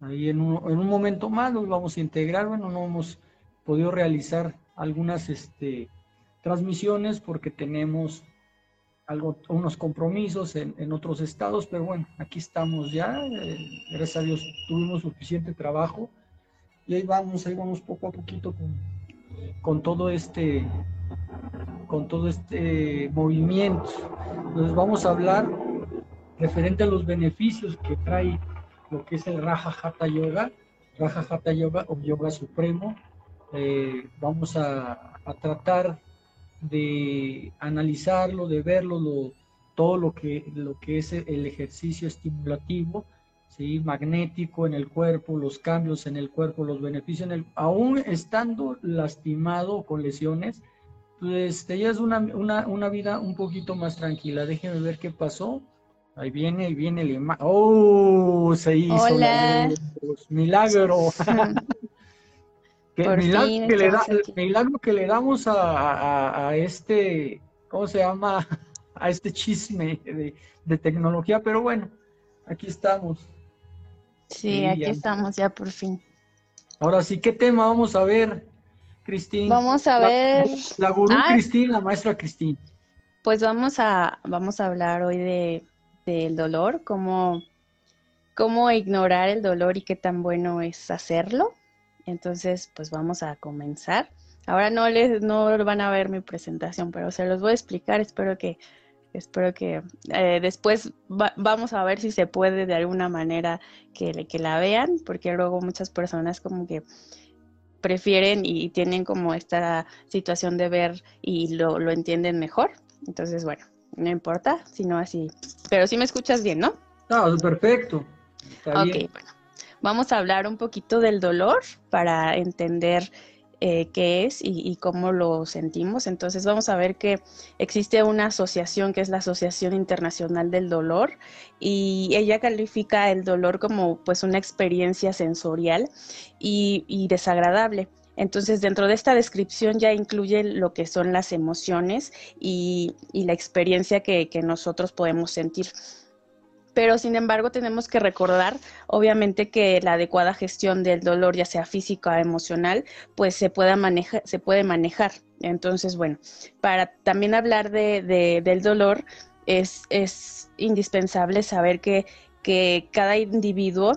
ahí en un, en un momento más los vamos a integrar. Bueno, no hemos podido realizar algunas este, transmisiones porque tenemos algo, unos compromisos en, en, otros estados, pero bueno, aquí estamos ya, eh, gracias a Dios tuvimos suficiente trabajo y ahí vamos, ahí vamos poco a poquito con, con todo este con todo este movimiento. Entonces vamos a hablar referente a los beneficios que trae lo que es el Raja Hatha Yoga, Raja Hatha Yoga o Yoga Supremo. Eh, vamos a, a tratar de analizarlo, de verlo, todo lo que, lo que es el ejercicio estimulativo, ¿sí? magnético en el cuerpo, los cambios en el cuerpo, los beneficios en el, aún estando lastimado con lesiones, pues te llevas una, una, una, vida un poquito más tranquila. Déjeme ver qué pasó. Ahí viene, ahí viene el ¡Oh! Se hizo. Hola. Milagro. milagro, que le da, el milagro que le damos a, a, a, este, ¿cómo se llama? A este chisme de, de tecnología, pero bueno, aquí estamos. Sí, aquí ya. estamos ya por fin. Ahora sí, ¿qué tema vamos a ver, Cristín? Vamos a ver. La, la gurú ah, Cristín, la maestra Cristín. Pues vamos a, vamos a hablar hoy de del dolor, cómo, cómo ignorar el dolor y qué tan bueno es hacerlo. Entonces, pues vamos a comenzar. Ahora no les no van a ver mi presentación, pero se los voy a explicar. Espero que espero que eh, después va, vamos a ver si se puede de alguna manera que, que la vean, porque luego muchas personas como que prefieren y tienen como esta situación de ver y lo, lo entienden mejor. Entonces, bueno, no importa, sino así. Pero sí me escuchas bien, ¿no? No, perfecto. Está ok, bien. bueno. Vamos a hablar un poquito del dolor para entender eh, qué es y, y, cómo lo sentimos. Entonces vamos a ver que existe una asociación que es la Asociación Internacional del Dolor y ella califica el dolor como pues una experiencia sensorial y, y desagradable. Entonces, dentro de esta descripción ya incluye lo que son las emociones y, la experiencia que, que nosotros podemos sentir pero sin embargo tenemos que recordar obviamente que la adecuada gestión del dolor, ya sea física o emocional, pues se, pueda maneja, se puede manejar. Entonces, bueno, para también hablar de, de, del dolor es, es indispensable saber que, que cada individuo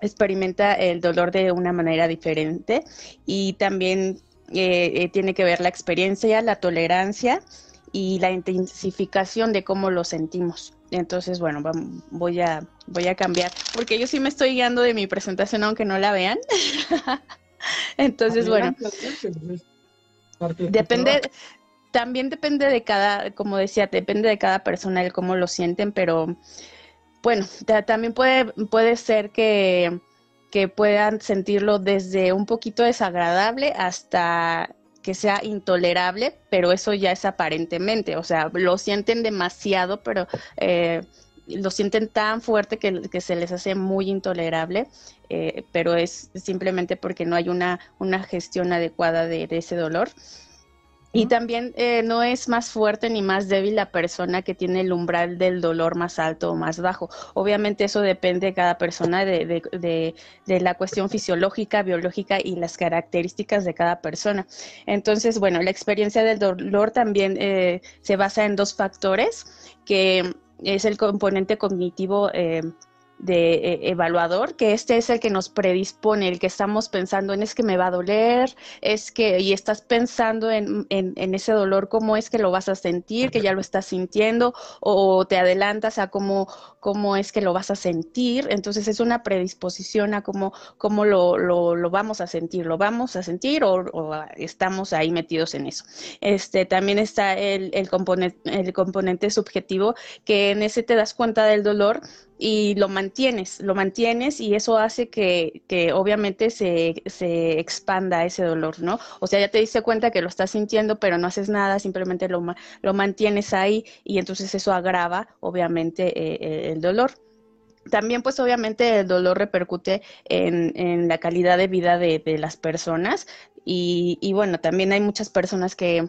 experimenta el dolor de una manera diferente y también eh, eh, tiene que ver la experiencia, la tolerancia y la intensificación de cómo lo sentimos. Entonces, bueno, voy a, voy a cambiar, porque yo sí me estoy guiando de mi presentación, aunque no la vean. Entonces, bueno, depende, también depende de cada, como decía, depende de cada persona el cómo lo sienten, pero bueno, también puede, puede ser que, que puedan sentirlo desde un poquito desagradable hasta que sea intolerable, pero eso ya es aparentemente, o sea, lo sienten demasiado, pero eh, lo sienten tan fuerte que, que, se les hace muy intolerable, eh, pero es simplemente porque no hay una, una gestión adecuada de, de ese dolor. Y también eh, no es más fuerte ni más débil la persona que tiene el umbral del dolor más alto o más bajo. Obviamente eso depende de cada persona, de, de, de, de, la cuestión fisiológica, biológica y las características de cada persona. Entonces, bueno, la experiencia del dolor también eh, se basa en dos factores, que es el componente cognitivo. Eh, de eh, evaluador, que este es el que nos predispone, el que estamos pensando en es que me va a doler, es que, y estás pensando en, en, ese dolor, cómo es que lo vas a sentir, que ya lo estás sintiendo, o te adelantas a cómo, cómo es que lo vas a sentir, entonces es una predisposición a cómo, cómo lo, lo, lo vamos a sentir, lo vamos a sentir o, o, estamos ahí metidos en eso. Este, también está el, el, componente, el componente subjetivo, que en ese te das cuenta del dolor y lo mantienes, lo mantienes y eso hace que, que obviamente se, se, expanda ese dolor, ¿no? O sea, ya te diste cuenta que lo estás sintiendo, pero no haces nada, simplemente lo, lo mantienes ahí y entonces eso agrava, obviamente, eh, el dolor. También, pues obviamente el dolor repercute en, en la calidad de vida de, de las personas y, y, bueno, también hay muchas personas que,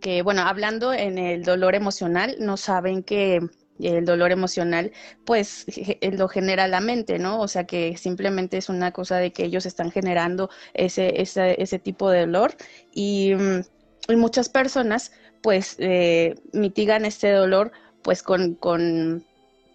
que, bueno, hablando en el dolor emocional, no saben que el dolor emocional, pues lo genera la mente, ¿no? O sea que simplemente es una cosa de que ellos están generando ese, ese, ese tipo de dolor y, mm, muchas personas pues eh, mitigan este dolor pues con, con,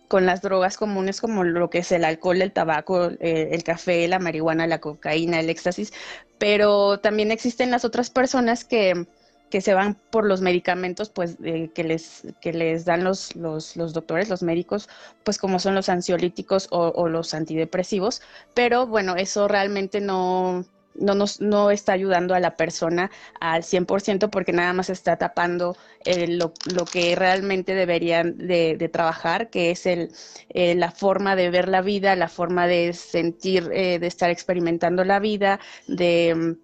con, las drogas comunes como lo que es el alcohol, el tabaco, eh, el café, la marihuana, la cocaína, el éxtasis, pero también existen las otras personas que que se van por los medicamentos pues que les que les dan los, los, los, doctores los médicos pues como son los ansiolíticos o, los antidepresivos. Pero bueno eso realmente no no nos no está ayudando a la persona al 100% porque nada más está tapando eh, lo, lo, que realmente deberían de, trabajar, que es el, eh, la forma de ver la vida, la forma de sentir, eh, de estar experimentando la vida, de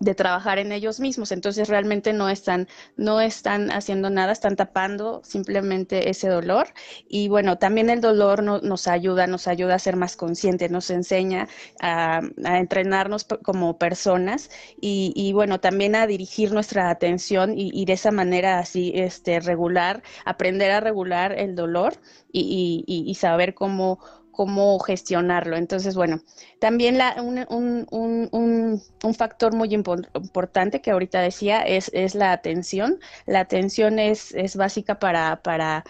de trabajar en ellos mismos. Entonces realmente no están, no están haciendo nada, están tapando simplemente ese dolor. Y bueno, también el dolor nos ayuda, nos ayuda a ser más conscientes, nos enseña a, entrenarnos como personas y, bueno, también a dirigir nuestra atención y, de esa manera así este, regular, aprender a regular el dolor y saber cómo cómo gestionarlo. Entonces, bueno, también la, un, un, un, un, factor muy importante que ahorita decía es, es la atención. La atención es, es básica para, para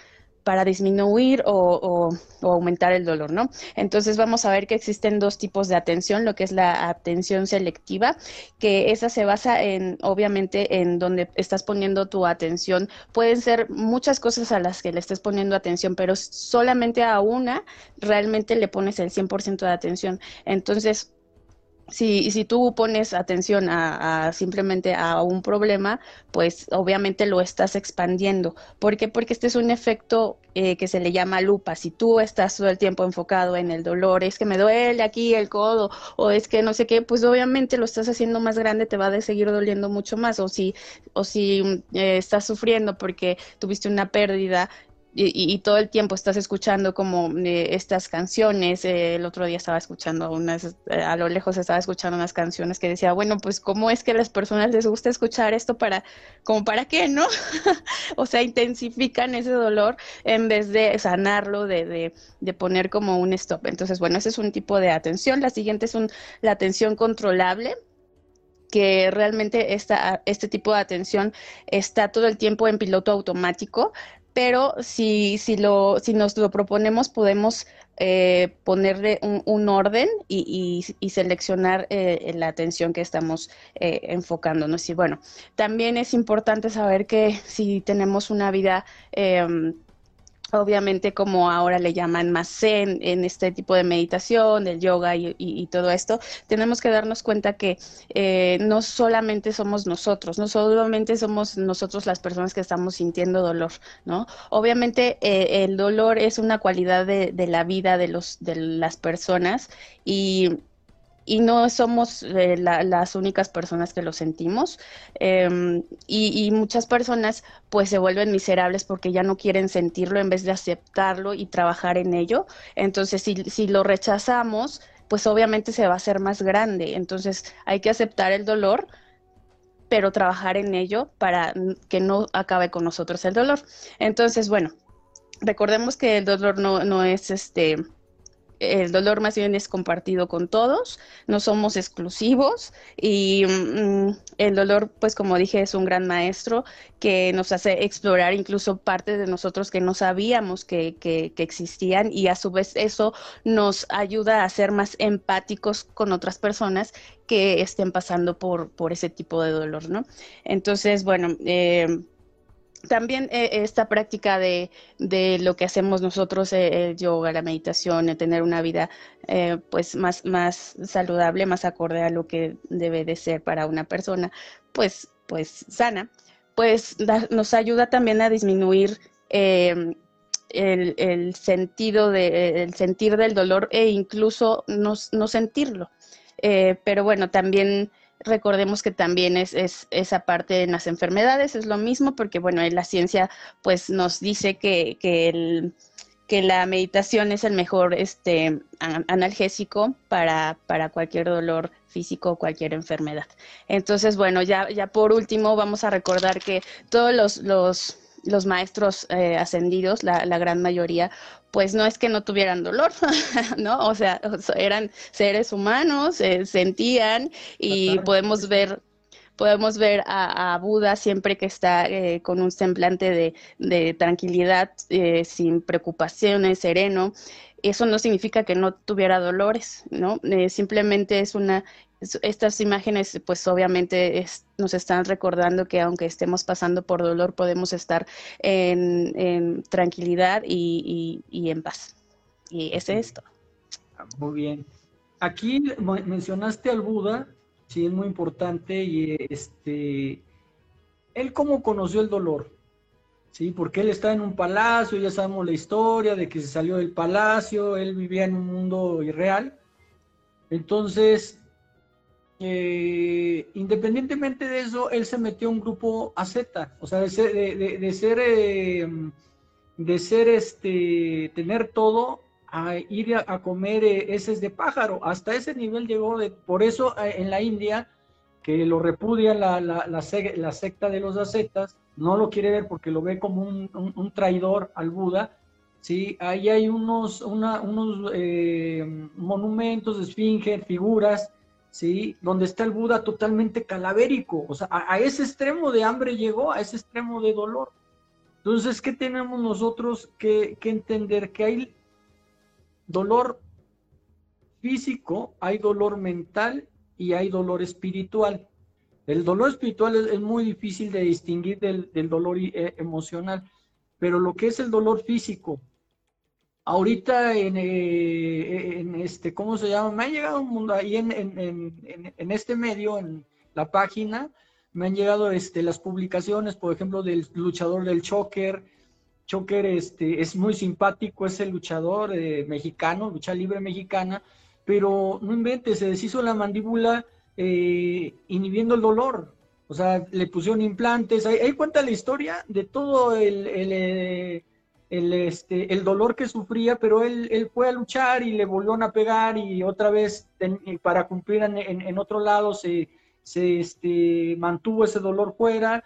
para disminuir o, aumentar el dolor, ¿no? Entonces vamos a ver que existen dos tipos de atención, lo que es la atención selectiva, que esa se basa en, obviamente, en donde estás poniendo tu atención. Pueden ser muchas cosas a las que le estés poniendo atención, pero solamente a una realmente le pones el 100% de atención. Entonces, si, si tú pones atención a, simplemente a un problema, pues obviamente lo estás expandiendo. ¿Por qué? Porque este es un efecto eh, que se le llama lupa. Si tú estás todo el tiempo enfocado en el dolor, es que me duele aquí el codo, o es que no sé qué, pues obviamente lo estás haciendo más grande, te va a seguir doliendo mucho más. O si, o si eh, estás sufriendo porque tuviste una pérdida, y, todo el tiempo estás escuchando como eh, estas canciones. Eh, el otro día estaba escuchando unas, eh, a lo lejos estaba escuchando unas canciones que decía, bueno, pues cómo es que a las personas les gusta escuchar esto para, como para qué, ¿no? o sea, intensifican ese dolor en vez de sanarlo, de, de, de, poner como un stop. Entonces, bueno, ese es un tipo de atención. La siguiente es la atención controlable que realmente esta, este tipo de atención está todo el tiempo en piloto automático, pero si, si, lo, si nos lo proponemos podemos eh, ponerle un, orden y, y, seleccionar eh, la atención que estamos eh, enfocándonos. Y bueno, también es importante saber que si tenemos una vida em, obviamente como ahora le llaman más en este tipo de meditación, del yoga y, todo esto, tenemos que darnos cuenta que eh, no solamente somos nosotros, no solamente somos nosotros las personas que estamos sintiendo dolor, ¿no? Obviamente eh, el dolor es una cualidad de, de, la vida de, los, de las personas y y no somos eh, las únicas personas que lo sentimos em, y, muchas personas pues se vuelven miserables porque ya no quieren sentirlo en vez de aceptarlo y trabajar en ello. Entonces si, si lo rechazamos pues obviamente se va a hacer más grande. Entonces hay que aceptar el dolor pero trabajar en ello para que no acabe con nosotros el dolor. Entonces, bueno, recordemos que el dolor no, no es este el dolor más bien es compartido con todos, no somos exclusivos y mm, el dolor, pues como dije, es un gran maestro que nos hace explorar incluso partes de nosotros que no sabíamos que, que, existían y a su vez eso nos ayuda a ser más empáticos con otras personas que estén pasando por, por ese tipo de dolor, ¿no? Entonces, bueno, eh, también eh, esta práctica de, de, lo que hacemos nosotros, eh, el yoga, la meditación, el tener una vida eh, pues más, más saludable, más acorde a lo que debe de ser para una persona, pues, pues sana, pues nos ayuda también a disminuir em, el, el, sentido de, el sentir del dolor e incluso no, no sentirlo. pero bueno, también recordemos que también es, es, esa parte en las enfermedades, es lo mismo, porque bueno, la ciencia pues nos dice que, que, la meditación es el mejor este, analgésico para, cualquier dolor físico o cualquier enfermedad. Entonces, bueno, ya, ya por último vamos a recordar que todos los, maestros eh, ascendidos, la, gran mayoría, pues no es que no tuvieran dolor, ¿no? O sea, eran seres humanos, eh, sentían y podemos ver podemos ver a, Buda siempre que está eh, con un semblante de, tranquilidad, sin preocupaciones, sereno. Eso no significa que no tuviera dolores, ¿no? simplemente es una estas imágenes, pues obviamente nos están recordando que aunque estemos pasando por dolor, podemos estar en, tranquilidad y, en paz. Y es esto. Ah, muy bien. Aquí mencionaste al Buda, sí, es muy importante, y este, él cómo conoció el dolor, sí, porque él está en un palacio, ya sabemos la historia de que se salió del palacio, él vivía en un mundo irreal, entonces eh, independientemente de eso, él se metió a un grupo AZ, o sea, de ser, de, ser, eh, este, tener todo, a ir a, comer eh, heces de pájaro. Hasta ese nivel llegó, de, por eso en la India, que lo repudia la, la, la, secta de los ascetas, no lo quiere ver porque lo ve como un, traidor al Buda, ¿sí? Ahí hay unos, unos monumentos, esfinges, figuras, ¿sí? Donde está el Buda totalmente calavérico, o sea, a, ese extremo de hambre llegó, a ese extremo de dolor. Entonces, ¿qué tenemos nosotros que, entender? Que hay dolor físico, hay dolor mental y hay dolor espiritual. El dolor espiritual es, muy difícil de distinguir del, dolor eh, emocional, pero lo que es el dolor físico, ahorita eh, en, este, ¿cómo se llama? Me ha llegado un mundo ahí en, este medio, en la página, me han llegado este, las publicaciones, por ejemplo, del luchador del Choker. Choker este, es muy simpático, es el luchador eh, mexicano, lucha libre mexicana, pero no inventes, se deshizo la mandíbula eh, inhibiendo el dolor. O sea, le pusieron implantes. Ahí, cuenta la historia de todo el, este, el dolor que sufría, pero él, él fue a luchar y le volvieron a pegar y otra vez para cumplir en, en, otro lado se, se este, mantuvo ese dolor fuera.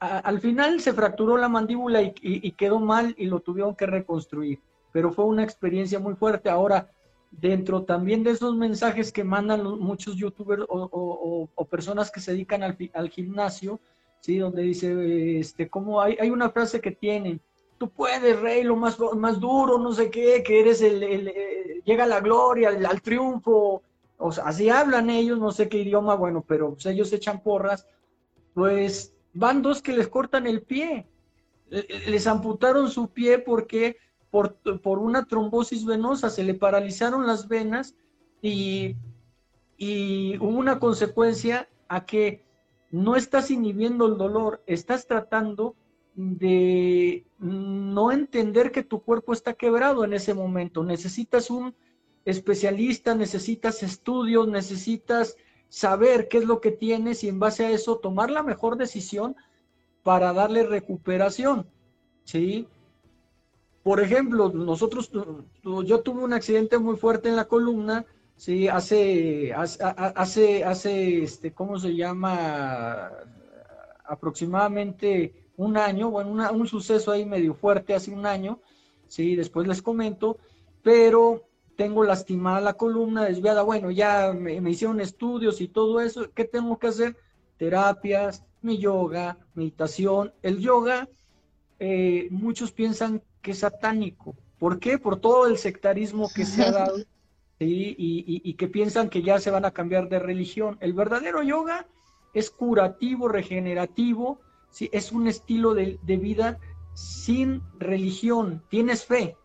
al final se fracturó la mandíbula y, quedó mal y lo tuvieron que reconstruir, pero fue una experiencia muy fuerte. Ahora, dentro también de esos mensajes que mandan muchos youtubers o, o, personas que se dedican al, al, gimnasio, ¿sí? donde dice, este, como hay, hay una frase que tienen, tú puedes, rey, lo más, más duro, no sé qué, que eres el, eh, llega la gloria, al triunfo, o sea, así hablan ellos, no sé qué idioma, bueno, pero pues, ellos echan porras, pues van dos que les cortan el pie, les amputaron su pie porque por, por una trombosis venosa se le paralizaron las venas y, y hubo una consecuencia a que no estás inhibiendo el dolor, estás tratando de no entender que tu cuerpo está quebrado en ese momento. Necesitas un especialista, necesitas estudios, necesitas saber qué es lo que tienes y en base a eso tomar la mejor decisión para darle recuperación. ¿Sí? Por ejemplo, nosotros, yo tuve un accidente muy fuerte en la columna, ¿sí? Hace, hace, hace, este, ¿cómo se llama? Aproximadamente un año, bueno, un suceso ahí medio fuerte hace un año, sí, después les comento, pero tengo lastimada la columna desviada, bueno, ya me, hicieron estudios y todo eso, ¿qué tengo que hacer? Terapias, mi yoga, meditación. El yoga, eh, muchos piensan que es satánico. ¿Por qué? Por todo el sectarismo que se ha dado ¿sí? y, y que piensan que ya se van a cambiar de religión. El verdadero yoga es curativo, regenerativo, ¿sí? es un estilo de, vida sin religión, tienes fe,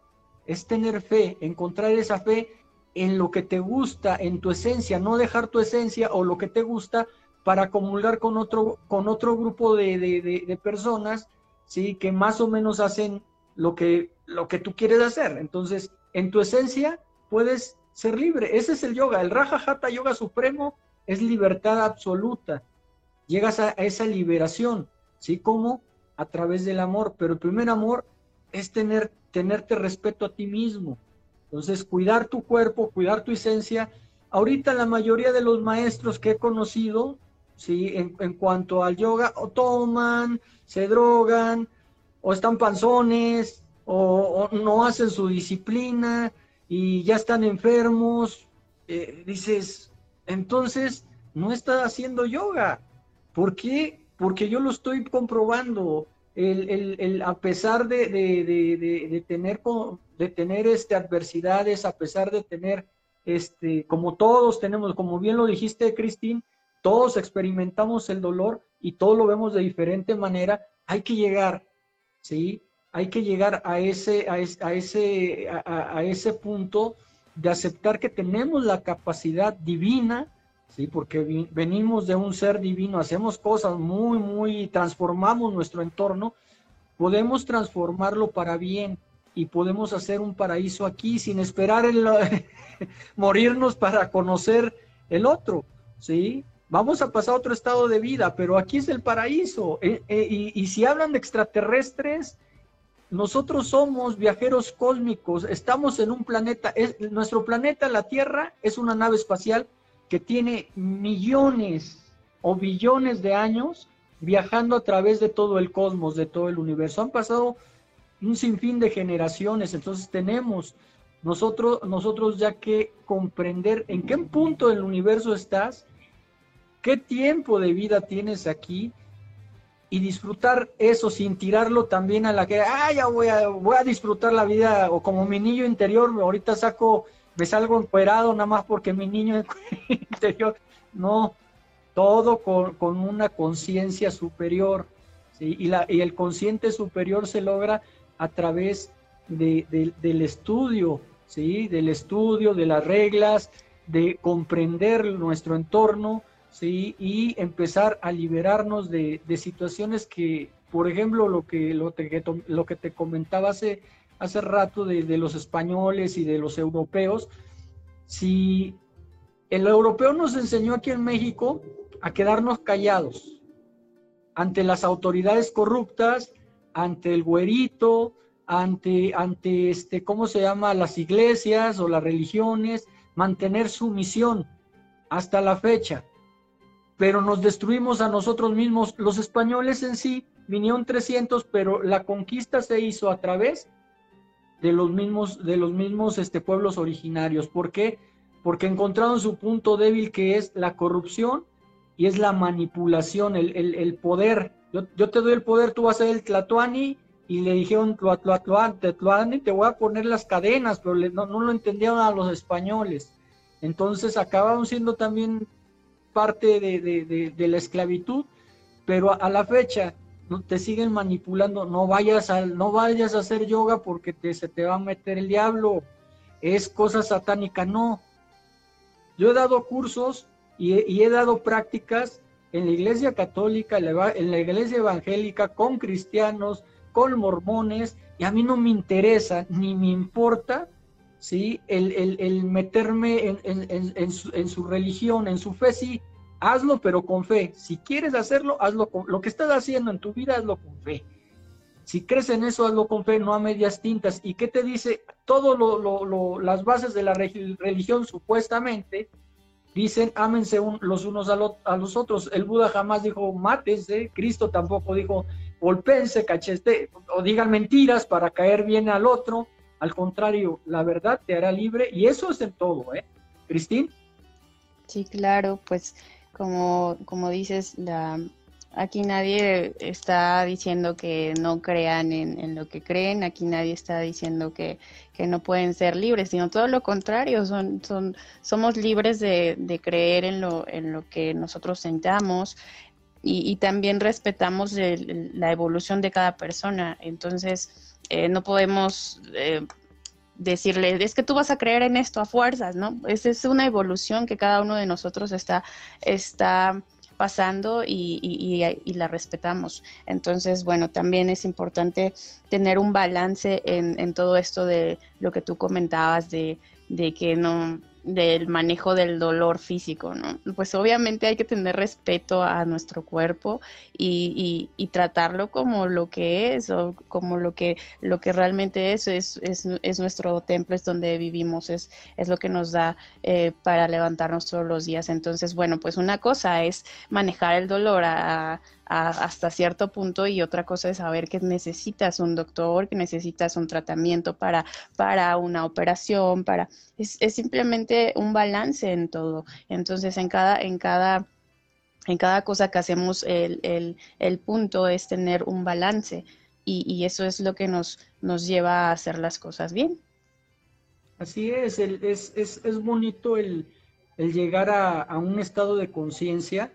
es tener fe, encontrar esa fe en lo que te gusta, en tu esencia, no dejar tu esencia o lo que te gusta para comulgar con otro, con otro grupo de, personas, ¿sí? Que más o menos hacen lo que, lo que tú quieres hacer. Entonces, en tu esencia puedes ser libre. Ese es el yoga. El Raja Hatha Yoga Supremo es libertad absoluta. Llegas a esa liberación. ¿Sí? Como a través del amor, pero el primer amor es tener, tenerte respeto a ti mismo. Entonces, cuidar tu cuerpo, cuidar tu esencia. Ahorita la mayoría de los maestros que he conocido, ¿sí? En, cuanto al yoga, o toman, se drogan, o están panzones, o, no hacen su disciplina y ya están enfermos. Eh, dices, entonces no está haciendo yoga. ¿Por qué? Porque yo lo estoy comprobando. El, el, a pesar de, de, tener, de tener este, adversidades, a pesar de tener, este, como todos tenemos, como bien lo dijiste, Cristín, todos experimentamos el dolor y todos lo vemos de diferente manera, hay que llegar, ¿sí? Hay que llegar a ese, a ese, a, ese punto de aceptar que tenemos la capacidad divina, ¿sí? Porque venimos de un ser divino, hacemos cosas muy, muy, transformamos nuestro entorno, podemos transformarlo para bien y podemos hacer un paraíso aquí sin esperar el, morirnos para conocer el otro, ¿sí? vamos a pasar a otro estado de vida, pero aquí es el paraíso. Eh, eh, y, si hablan de extraterrestres, nosotros somos viajeros cósmicos, estamos en un planeta, nuestro planeta, la Tierra, es una nave espacial que tiene millones o billones de años viajando a través de todo el cosmos, de todo el universo. Han pasado un sinfín de generaciones, entonces tenemos nosotros, nosotros ya que comprender en qué punto del universo estás qué tiempo de vida tienes aquí y disfrutar eso sin tirarlo también a la que, ah, ya voy a, voy a disfrutar la vida, o como mi niño interior, ahorita saco, me salgo emperado nada más porque mi niño interior, no, todo con, una conciencia superior, y, la, y el consciente superior se logra a través del estudio, ¿sí? del estudio, de las reglas, de comprender nuestro entorno, ¿sí? Y empezar a liberarnos de, situaciones que, por ejemplo, lo que, lo, te, lo que te comentaba hace, hace rato de, los españoles y de los europeos, si el europeo nos enseñó aquí en México a quedarnos callados ante las autoridades corruptas, ante el güerito, ante, ante este, ¿cómo se llama? Las iglesias o las religiones, mantener su misión hasta la fecha pero nos destruimos a nosotros mismos. Los españoles en sí vinieron 300, pero la conquista se hizo a través de los mismos, de los mismos este, pueblos originarios. ¿Por qué? Porque encontraron su punto débil que es la corrupción y es la manipulación, el, poder. Yo, te doy el poder, tú vas a ser el Tlatuani y le dijeron Tlatuani, te voy a poner las cadenas, pero no, no lo entendieron a los españoles. Entonces acabaron siendo también parte de, la esclavitud, pero a, la fecha no, te siguen manipulando, no vayas, a, no vayas a hacer yoga porque te, se te va a meter el diablo, es cosa satánica, no. Yo he dado cursos y, he dado prácticas en la iglesia católica, en la iglesia evangélica, con cristianos, con mormones, y a mí no me interesa ni me importa ¿sí? El, meterme en, su, religión, en su fe, sí, hazlo, pero con fe. Si quieres hacerlo, hazlo con lo que estás haciendo en tu vida, hazlo con fe. Si crees en eso, hazlo con fe, no a medias tintas. ¿Y qué te dice? Todas las bases de la religión, supuestamente, dicen, ámense los unos a, los otros. El Buda jamás dijo, mátense. Cristo tampoco dijo, golpense, cachete, o digan mentiras para caer bien al otro. Al contrario, la verdad te hará libre y eso es en todo, ¿eh? Cristín. Sí, claro, pues como, como dices, la, aquí nadie está diciendo que no crean en, lo que creen, aquí nadie está diciendo que, no pueden ser libres, sino todo lo contrario, son, son, somos libres de, creer en lo, en lo que nosotros sentamos y, también respetamos la evolución de cada persona. Entonces, eh, no podemos eh, decirle, es que tú vas a creer en esto a fuerzas, ¿no? Esa es una evolución que cada uno de nosotros está, está pasando y, la respetamos. Entonces, bueno, también es importante tener un balance en, en todo esto de lo que tú comentabas, de, de que no, del manejo del dolor físico, ¿no? Pues obviamente hay que tener respeto a nuestro cuerpo y, tratarlo como lo que es o como lo que, lo que realmente es, es, es, nuestro templo, es donde vivimos, es, es lo que nos da eh, para levantarnos todos los días. Entonces, bueno, pues una cosa es manejar el dolor a, hasta cierto punto y otra cosa es saber que necesitas un doctor, que necesitas un tratamiento para, para una operación, para es, es simplemente un balance en todo. Entonces, en cada, en cada en cada cosa que hacemos el, el, el punto es tener un balance y, y, eso es lo que nos, nos lleva a hacer las cosas bien. Así es, el, es, es, es bonito el, el llegar a, a, un estado de conciencia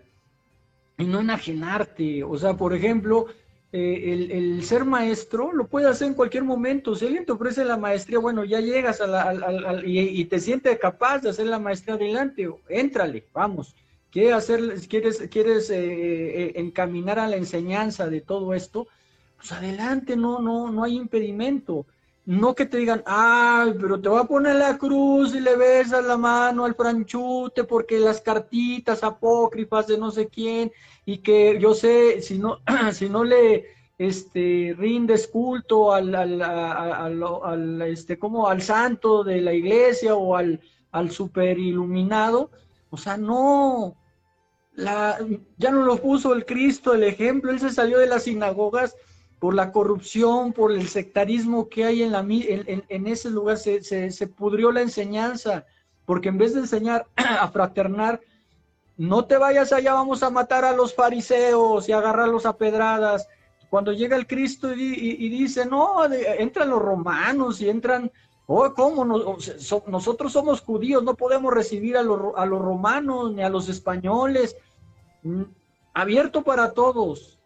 y no enajenarte. O sea, por ejemplo, eh, el, ser maestro lo puede hacer en cualquier momento. Si alguien te ofrece la maestría, bueno, ya llegas a la, y, te sientes capaz de hacer la maestría adelante, éntrale, vamos. ¿Quieres, hacer, quieres, quieres eh, eh, encaminar a la enseñanza de todo esto? Pues adelante, no, no, no hay impedimento. No que te digan, ay, pero te voy a poner la cruz y le besas la mano al franchute porque las cartitas apócrifas de no sé quién y que yo sé, si no, si no le este, rindes culto al, al, al, al, este, como al santo de la iglesia o al, al super iluminado, o sea, no, la, ya no lo puso el Cristo, el ejemplo, él se salió de las sinagogas por la corrupción, por el sectarismo que hay en, la, ese lugar, se, pudrió la enseñanza, porque en vez de enseñar a fraternar, no te vayas allá, vamos a matar a los fariseos y agarrarlos a pedradas. Cuando llega el Cristo y, dice, no, entran los romanos y entran, oh, ¿cómo? nosotros somos judíos, no podemos recibir a los, a los romanos ni a los españoles. Mm, abierto para todos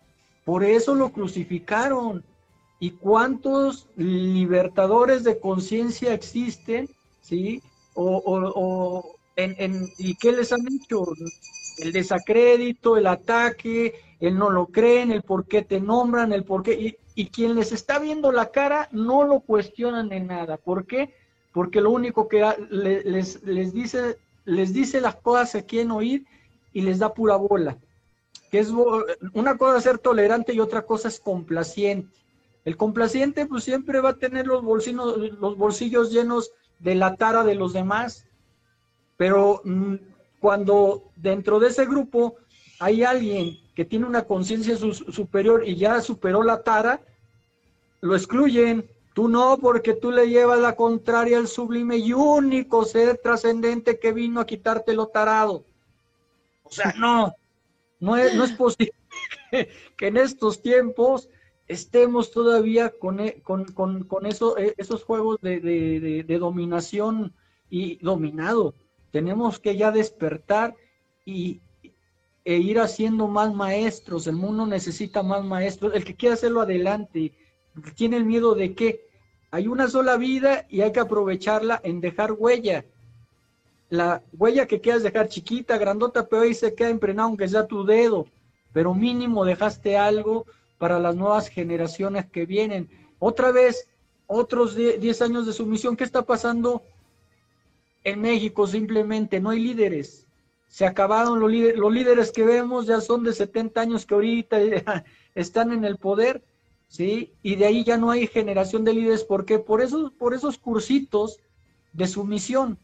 por eso lo crucificaron. ¿Y cuántos libertadores de conciencia existen? ¿Sí? O, en, en, ¿Y qué les han hecho? El desacrédito, el ataque, el no lo creen, el por qué te nombran, el por qué. Y, y quien les está viendo la cara no lo cuestionan en nada. ¿Por qué? Porque lo único que les, les, dice, les dice las cosas que quieren oír y les da pura bola es una cosa ser tolerante y otra cosa es complaciente. El complaciente pues siempre va a tener los bolsillos, los bolsillos llenos de la tara de los demás, pero mm, cuando dentro de ese grupo hay alguien que tiene una conciencia su superior y ya superó la tara, lo excluyen. Tú no, porque tú le llevas la contraria al sublime y único ser trascendente que vino a quitarte lo tarado. O sea, no, no es, no es posible que, en estos tiempos estemos todavía con, e, con, con, con eso, e, esos juegos de, de, de, dominación y dominado. Tenemos que ya despertar y, e ir haciendo más maestros. El mundo necesita más maestros. El que quiera hacerlo adelante, tiene el miedo de que hay una sola vida y hay que aprovecharla en dejar huella la huella que quieras dejar chiquita, grandota, pero ahí se queda impregnado aunque sea tu dedo, pero mínimo dejaste algo para las nuevas generaciones que vienen. Otra vez, otros 10 años de sumisión, ¿qué está pasando en México? Simplemente no hay líderes. Se acabaron los líderes, los líderes que vemos ya son de 70 años que ahorita están en el poder, ¿sí? Y de ahí ya no hay generación de líderes, ¿por qué? Por esos, por esos cursitos de sumisión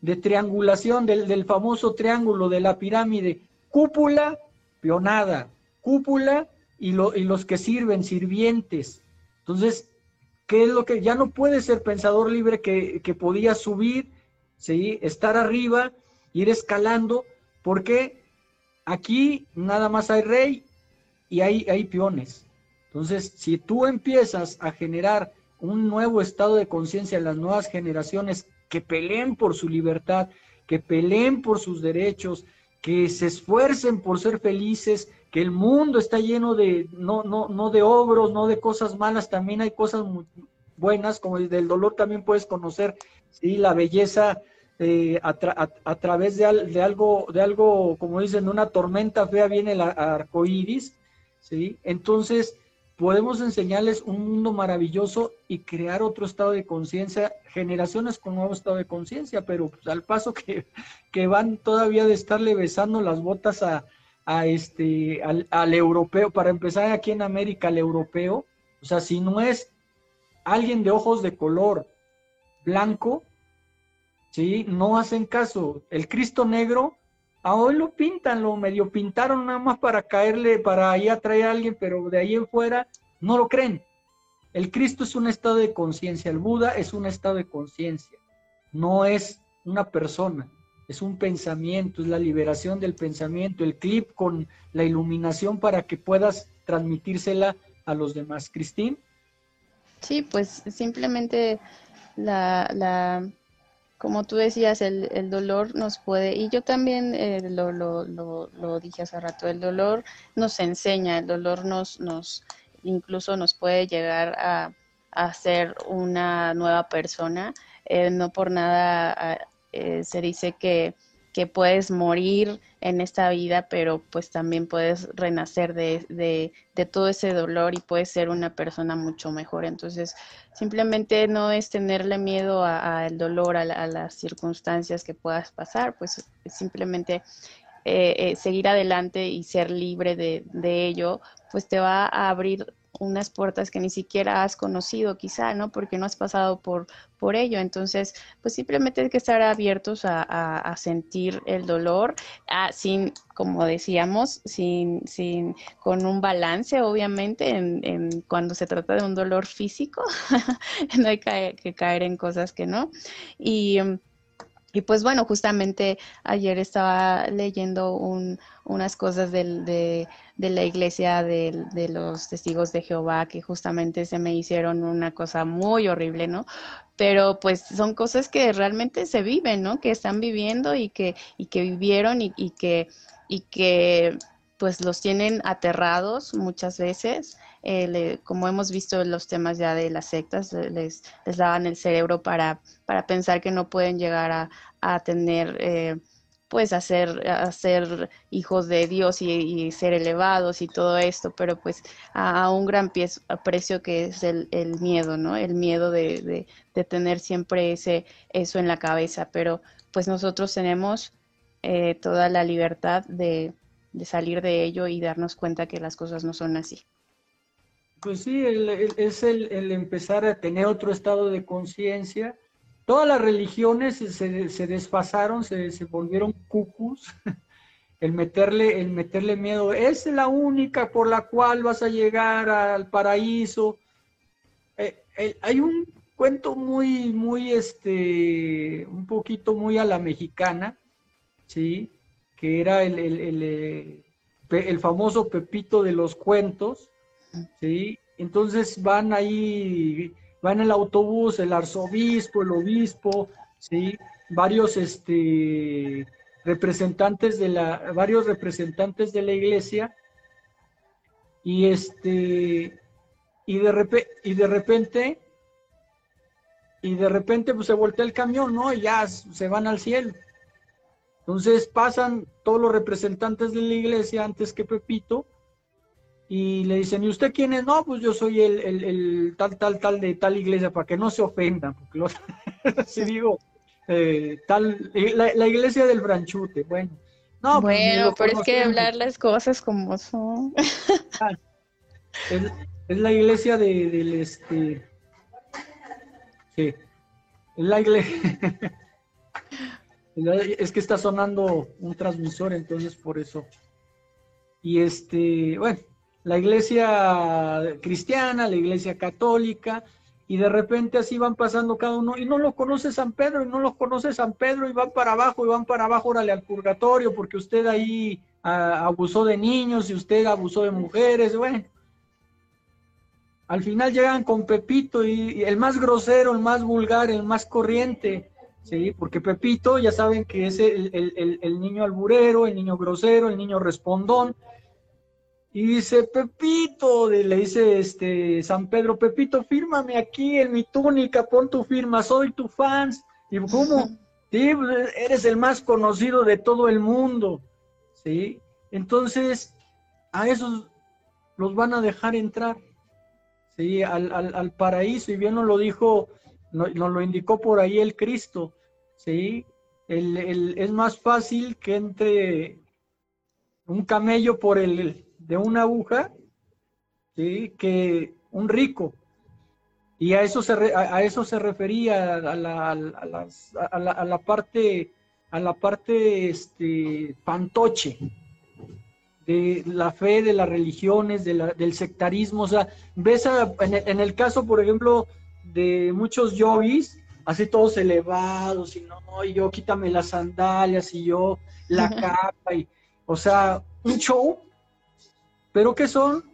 de triangulación del, del famoso triángulo de la pirámide, cúpula, pionada, cúpula y, lo, y los que sirven, sirvientes. Entonces, ¿qué es lo que ya no puede ser pensador libre que, que podía subir, ¿sí? estar arriba, ir escalando? Porque aquí nada más hay rey y hay, hay peones. Entonces, si tú empiezas a generar un nuevo estado de conciencia en las nuevas generaciones que peleen por su libertad, que peleen por sus derechos, que se esfuercen por ser felices, que el mundo está lleno de, no, no, no de ogros, no de cosas malas, también hay cosas muy buenas, como el del dolor también puedes conocer, sí, la belleza eh, a, a, través de, de, algo, de algo, como dicen, una tormenta fea viene el arco iris, sí, entonces podemos enseñarles un mundo maravilloso y crear otro estado de conciencia, generaciones con nuevo estado de conciencia, pero pues, al paso que, que, van todavía de estarle besando las botas a, este, al, al, europeo, para empezar aquí en América, al europeo, o sea, si no es alguien de ojos de color blanco, ¿sí? No hacen caso. El Cristo negro A hoy lo pintan, lo medio pintaron nada más para caerle, para ahí atraer a alguien, pero de ahí en fuera no lo creen. El Cristo es un estado de conciencia, el Buda es un estado de conciencia, no es una persona, es un pensamiento, es la liberación del pensamiento, el clip con la iluminación para que puedas transmitírsela a los demás. Cristín. Sí, pues simplemente la, la como tú decías, el, el, dolor nos puede, y yo también eh, lo, lo, lo, lo, dije hace rato, el dolor nos enseña, el dolor nos, nos incluso nos puede llegar a, a ser una nueva persona. Eh, no por nada eh, se dice que que puedes morir en esta vida, pero pues también puedes renacer de, todo ese dolor y puedes ser una persona mucho mejor. Entonces, simplemente no es tenerle miedo al dolor, a, las circunstancias que puedas pasar, pues simplemente eh, eh, seguir adelante y ser libre de, de ello, pues te va a abrir unas puertas que ni siquiera has conocido quizá, ¿no? Porque no has pasado por, por ello. Entonces, pues simplemente hay que estar abiertos a, sentir el dolor, sin, como decíamos, sin, sin, con un balance, obviamente, en, cuando se trata de un dolor físico, no hay que, que caer en cosas que no. Y y pues bueno, justamente ayer estaba leyendo unas cosas de, la iglesia de, los testigos de Jehová que justamente se me hicieron una cosa muy horrible, ¿no? Pero pues son cosas que realmente se viven, ¿no? Que están viviendo y que, y que vivieron y, y que, y que pues los tienen aterrados muchas veces. Eh, como hemos visto en los temas ya de las sectas, les, les daban el cerebro para, para pensar que no pueden llegar a, a tener, eh, pues, a ser, hijos de Dios y, ser elevados y todo esto, pero pues a, un gran precio que es el, el, miedo, ¿no? El miedo de, de, de, tener siempre ese, eso en la cabeza, pero pues nosotros tenemos eh, toda la libertad de de salir de ello y darnos cuenta que las cosas no son así. Pues sí, es el, empezar a tener otro estado de conciencia. Todas las religiones se, desfasaron, se, volvieron cucus. El meterle, el meterle miedo es la única por la cual vas a llegar al paraíso. Eh, eh, hay un cuento muy, muy, este, un poquito muy a la mexicana, ¿sí? Que era el, el, eh, el, famoso Pepito de los cuentos, ¿sí? Entonces van ahí, van el autobús, el arzobispo, el obispo, ¿sí? Varios este, representantes de la, varios representantes de la iglesia, y este, y de, repente, y de repente, y de repente pues se voltea el camión, ¿no? Y ya se van al cielo. Entonces pasan todos los representantes de la iglesia antes que Pepito y le dicen, ¿y usted quién es? No, pues yo soy el, tal, tal, tal de tal iglesia, para que no se ofendan, porque los, si digo, eh, tal, la, iglesia del branchute, bueno. No, pues, bueno, pero es que hablar las cosas como son. Ah, es, la iglesia de, del este, sí, es la iglesia. Es que está sonando un transmisor, entonces por eso. Y este, bueno, la iglesia cristiana, la iglesia católica, y de repente así van pasando cada uno, y no lo conoce San Pedro, y no lo conoce San Pedro, y van para abajo, y van para abajo, órale al purgatorio, porque usted ahí ah, abusó de niños, y usted abusó de mujeres, bueno. Al final llegan con Pepito, y el más grosero, el más vulgar, el más corriente, ¿sí? Porque Pepito ya saben que es el, niño alburero, el niño grosero, el niño respondón. Y dice, Pepito, le dice este San Pedro, Pepito, fírmame aquí en mi túnica, pon tu firma, soy tu fans. Y ¿cómo? Sí, eres el más conocido de todo el mundo. ¿Sí? Entonces, a esos los van a dejar entrar. ¿Sí? Al, al paraíso. Y bien nos lo dijo nos, lo indicó por ahí el Cristo, ¿sí? es más fácil que entre un camello por el de una aguja, ¿sí? Que un rico. Y a eso se, a, eso se refería, a la, a, la, a la parte a la parte este, pantoche de la fe, de las religiones, del sectarismo. O sea, ves en, el, caso, por ejemplo, de muchos yogis, así todos elevados, y no, y yo quítame las sandalias, y yo la capa, y, o sea, un show, pero que son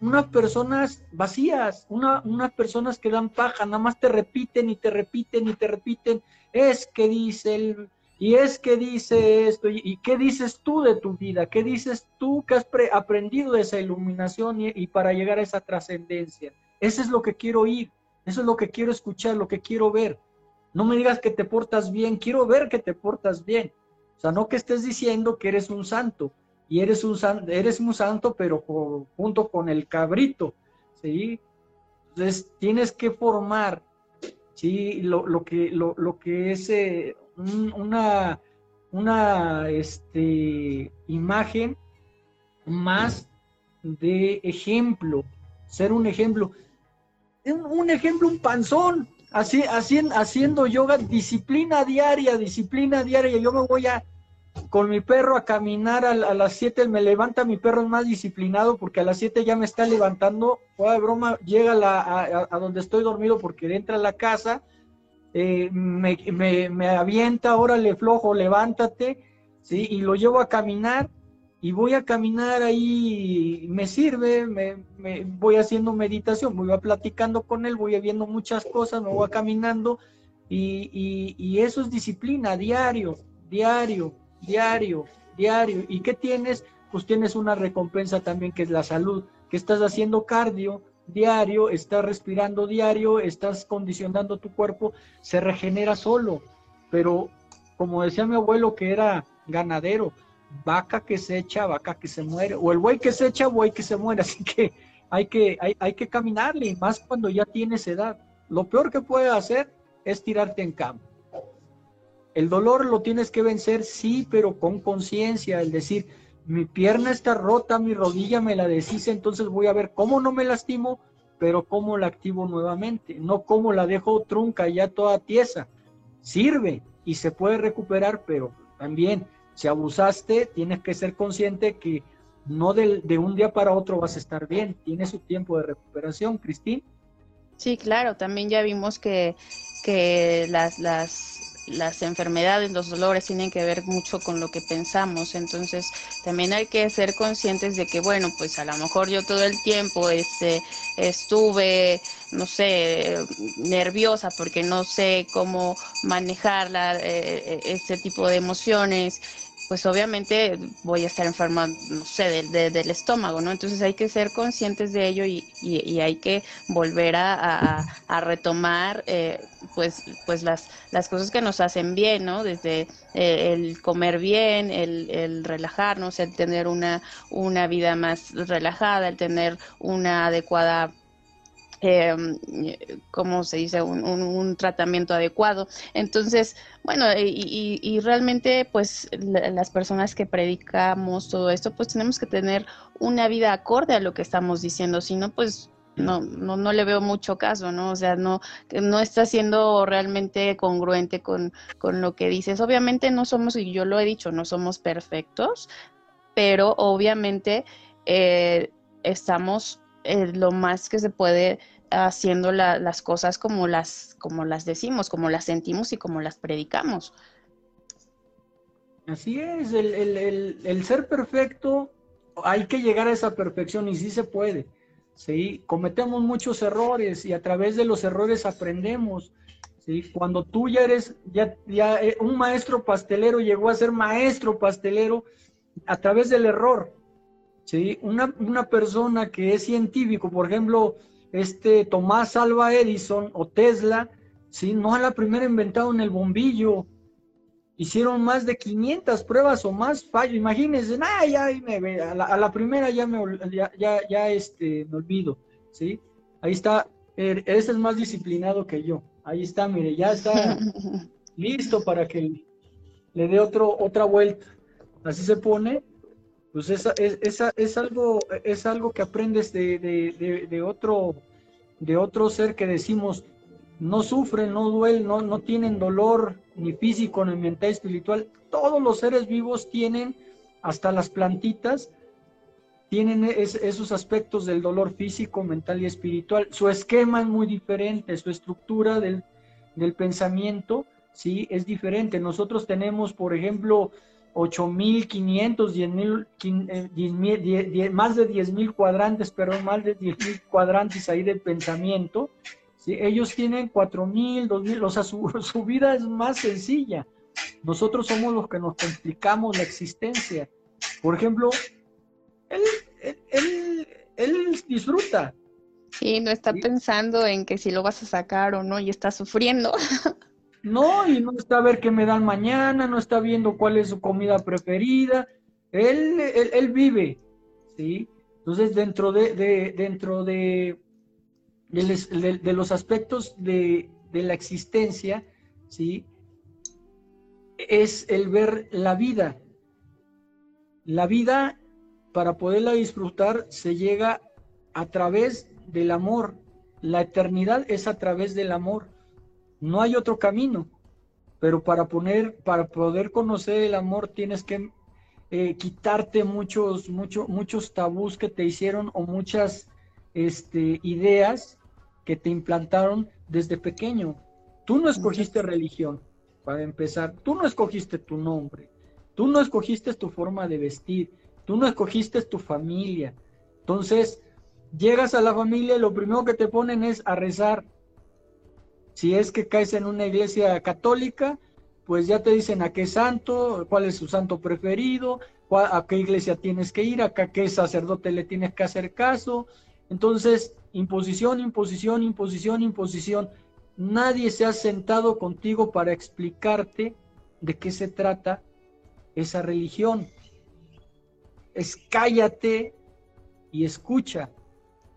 unas personas vacías, una, unas personas que dan paja, nada más te repiten y te repiten y te repiten, es que dice el, y es que dice esto, y, qué dices tú de tu vida, qué dices tú que has aprendido de esa iluminación y, para llegar a esa trascendencia. Eso es lo que quiero oír, eso es lo que quiero escuchar, lo que quiero ver. No me digas que te portas bien, quiero ver que te portas bien. O sea, no que estés diciendo que eres un santo, y eres un, eres un santo, pero junto con el cabrito, ¿sí? Entonces tienes que formar, ¿sí? Lo, que, lo, que es eh, una, una este, imagen más de ejemplo, ser un ejemplo. Un, ejemplo, un panzón, así, haciendo yoga, disciplina diaria, disciplina diaria. Yo me voy a con mi perro a caminar a, las 7, me levanta mi perro es más disciplinado porque a las 7 ya me está levantando, fuera de broma, llega a, donde estoy dormido porque entra a la casa, eh, me, me, me, avienta, órale flojo, levántate, ¿sí? y lo llevo a caminar y voy a caminar ahí, me sirve, me, voy haciendo meditación, voy platicando con él, voy viendo muchas cosas, me voy caminando y, y, y eso es disciplina, diario, diario diario, diario. ¿Y qué tienes? Pues tienes una recompensa también que es la salud, que estás haciendo cardio diario, estás respirando diario, estás condicionando tu cuerpo, se regenera solo. Pero como decía mi abuelo que era ganadero, vaca que se echa, vaca que se muere, o el buey que se echa, buey que se muere. Así que hay que, hay, hay que caminarle, y más cuando ya tienes edad. Lo peor que puedes hacer es tirarte en cama. El dolor lo tienes que vencer, sí, pero con conciencia, el decir, mi pierna está rota, mi rodilla me la deshice, entonces voy a ver cómo no me lastimo, pero cómo la activo nuevamente, no cómo la dejo trunca, ya toda tiesa. Sirve y se puede recuperar, pero también si abusaste, tienes que ser consciente que no de, de un día para otro vas a estar bien, tiene su tiempo de recuperación, Cristín. Sí, claro, también ya vimos que, que las, las las enfermedades, los dolores tienen que ver mucho con lo que pensamos, entonces también hay que ser conscientes de que, bueno, pues a lo mejor yo todo el tiempo este, estuve, no sé, nerviosa porque no sé cómo manejar la, eh, este tipo de emociones pues obviamente voy a estar enferma, no sé, del estómago, ¿no? Entonces hay que ser conscientes de ello y, y, hay que volver a, a, retomar, eh, pues, pues las, las cosas que nos hacen bien, ¿no? Desde eh, el comer bien, el, el, relajarnos, el tener una, una vida más relajada, el tener una adecuada eh, ¿cómo se dice? Un, tratamiento adecuado. Entonces, bueno, y, y, realmente, pues, las personas que predicamos todo esto, pues tenemos que tener una vida acorde a lo que estamos diciendo, si no, pues, no, no, no le veo mucho caso, ¿no? O sea, no, no está siendo realmente congruente con, con lo que dices. Obviamente no somos, y yo lo he dicho, no somos perfectos, pero obviamente eh, estamos eh, lo más que se puede haciendo las cosas como las, como las decimos, como las sentimos y como las predicamos. Así es, el, ser perfecto, hay que llegar a esa perfección y sí se puede. ¿sí? Cometemos muchos errores y a través de los errores aprendemos. ¿sí? Cuando tú ya eres, ya, ya eh, un maestro pastelero llegó a ser maestro pastelero a través del error. ¿Sí? Una, una persona que es científico, por ejemplo, este Tomás Alva Edison o Tesla, ¿sí? no es la primera inventado en el bombillo. Hicieron más de 500 pruebas o más fallos. Imagínense, ah, ya me, a, la, a la primera ya me, ya, ya, este, me olvido. ¿sí? Ahí está, er, ese es más disciplinado que yo. Ahí está, mire, ya está listo para que le dé otro, otra vuelta. Así se pone pues es, es, algo, es algo que aprendes de, de, de, otro, de otro ser que decimos, no sufren, no duelen, no, no tienen dolor, ni físico, ni mental, espiritual. Todos los seres vivos tienen, hasta las plantitas, tienen esos aspectos del dolor físico, mental y espiritual. Su esquema es muy diferente, su estructura del, del pensamiento, sí, es diferente. Nosotros tenemos, por ejemplo, 8.500, 10.000, eh, más de 10.000 cuadrantes, perdón, más de 10.000 cuadrantes ahí del pensamiento. ¿sí? Ellos tienen 4.000, 2.000, o sea, su, su, vida es más sencilla. Nosotros somos los que nos complicamos la existencia. Por ejemplo, él, él, él, disfruta. Sí, no está pensando en que si lo vas a sacar o no y está sufriendo. No, y no está a ver qué me dan mañana, no está viendo cuál es su comida preferida. Él, él, vive, ¿sí? Entonces, dentro de, dentro de, de, los aspectos de, de la existencia, ¿sí? Es el ver la vida. La vida, para poderla disfrutar, se llega a través del amor. La eternidad es a través del amor. No hay otro camino, pero para poner, para poder conocer el amor tienes que eh, quitarte muchos, muchos, muchos tabús que te hicieron o muchas este, ideas que te implantaron desde pequeño. Tú no escogiste religión, para empezar. Tú no escogiste tu nombre. Tú no escogiste tu forma de vestir. Tú no escogiste tu familia. Entonces, llegas a la familia y lo primero que te ponen es a rezar si es que caes en una iglesia católica, pues ya te dicen a qué santo, cuál es su santo preferido, a qué iglesia tienes que ir, a qué sacerdote le tienes que hacer caso. Entonces, imposición, imposición, imposición, imposición. Nadie se ha sentado contigo para explicarte de qué se trata esa religión. Es cállate y escucha.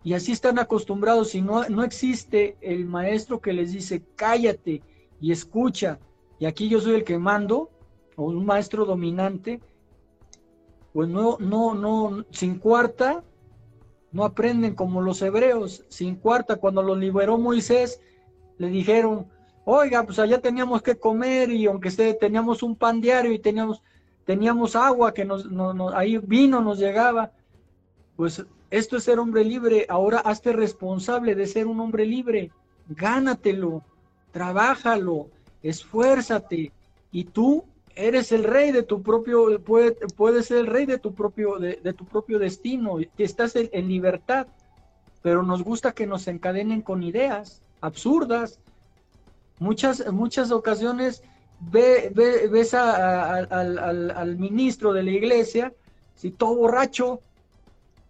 Y así están acostumbrados. Si no, no existe el maestro que les dice, cállate y escucha, y aquí yo soy el que mando, o un maestro dominante, pues no, no, no, sin cuarta, no aprenden como los hebreos. Sin cuarta, cuando los liberó Moisés, le dijeron, oiga, pues allá teníamos que comer y aunque esté, teníamos un pan diario y teníamos, teníamos agua que nos, ahí vino nos llegaba, pues esto es ser hombre libre. Ahora hazte responsable de ser un hombre libre. Gánatelo, trabájalo, esfuérzate. Y tú eres el rey de tu propio, puedes ser el rey de tu propio, de, tu propio destino. Estás en, libertad. Pero nos gusta que nos encadenen con ideas absurdas. Muchas, muchas ocasiones ves al, ministro de la iglesia, si todo borracho,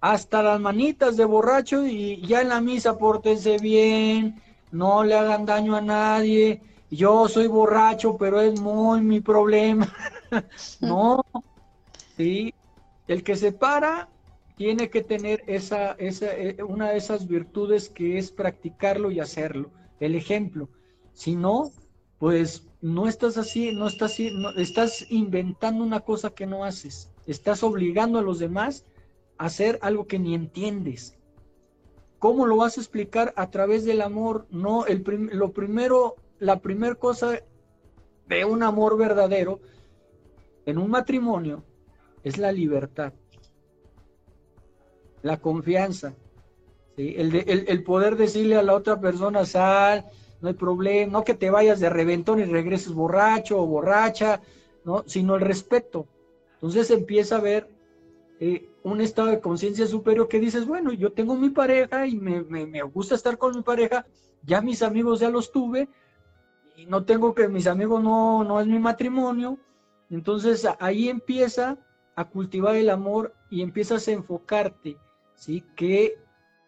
hasta las manitas de borracho y ya en la misa pórtense bien, no le hagan daño a nadie, yo soy borracho, pero es muy mi problema. no, sí, el que se para tiene que tener esa, esa, eh, una de esas virtudes que es practicarlo y hacerlo, el ejemplo. Si no, pues no estás así, no estás así, no, estás inventando una cosa que no haces, estás obligando a los demás hacer algo que ni entiendes. ¿Cómo lo vas a explicar? A través del amor. No, el lo primero, la primera cosa de un amor verdadero en un matrimonio es la libertad, la confianza, el, el, poder decirle a la otra persona, sal, no hay problema, no que te vayas de reventón y regreses borracho o borracha, ¿no? sino el respeto. Entonces empieza a ver eh, un estado de conciencia superior que dices, bueno, yo tengo mi pareja y me, me, gusta estar con mi pareja, ya mis amigos ya los tuve, y no tengo que, mis amigos no, no es mi matrimonio, entonces ahí empieza a cultivar el amor y empiezas a enfocarte, ¿sí? Que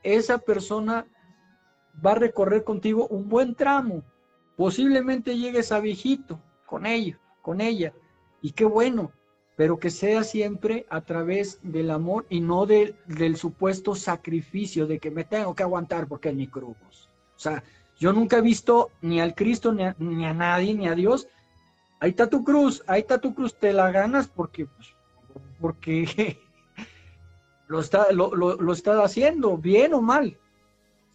esa persona va a recorrer contigo un buen tramo, posiblemente llegues a viejito con ello, con ella, y qué bueno, pero que sea siempre a través del amor y no del supuesto sacrificio de que me tengo que aguantar porque es mi. O sea, yo nunca he visto ni al Cristo, ni a, nadie, ni a Dios. Ahí está tu cruz, ahí está tu cruz, te la ganas porque, pues, porque lo está, lo, está haciendo, bien o mal.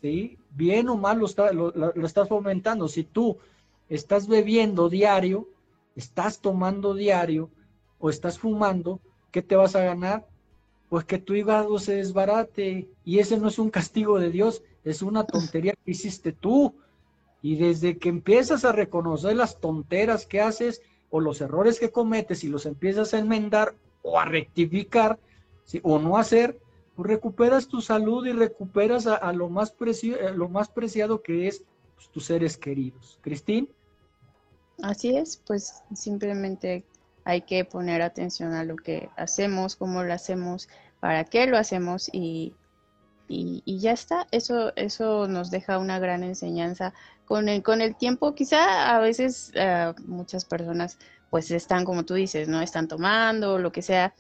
¿Sí? Bien o mal lo, está, lo, lo estás fomentando. Si tú estás bebiendo diario, estás tomando diario o estás fumando, ¿qué te vas a ganar? Pues que tu hígado se desbarate. Y ese no es un castigo de Dios, es una tontería que hiciste tú. Y desde que empiezas a reconocer las tonteras que haces o los errores que cometes y los empiezas a enmendar o a rectificar o no hacer, pues recuperas tu salud y recuperas a, lo, más lo más preciado que es pues, tus seres queridos. Cristín. Así es, pues simplemente hay que poner atención a lo que hacemos, cómo lo hacemos, para qué lo hacemos y, y, ya está. Eso, eso nos deja una gran enseñanza. Con el, con el tiempo, quizá a veces eh, muchas personas pues están, como tú dices, ¿no? Están tomando, lo que sea,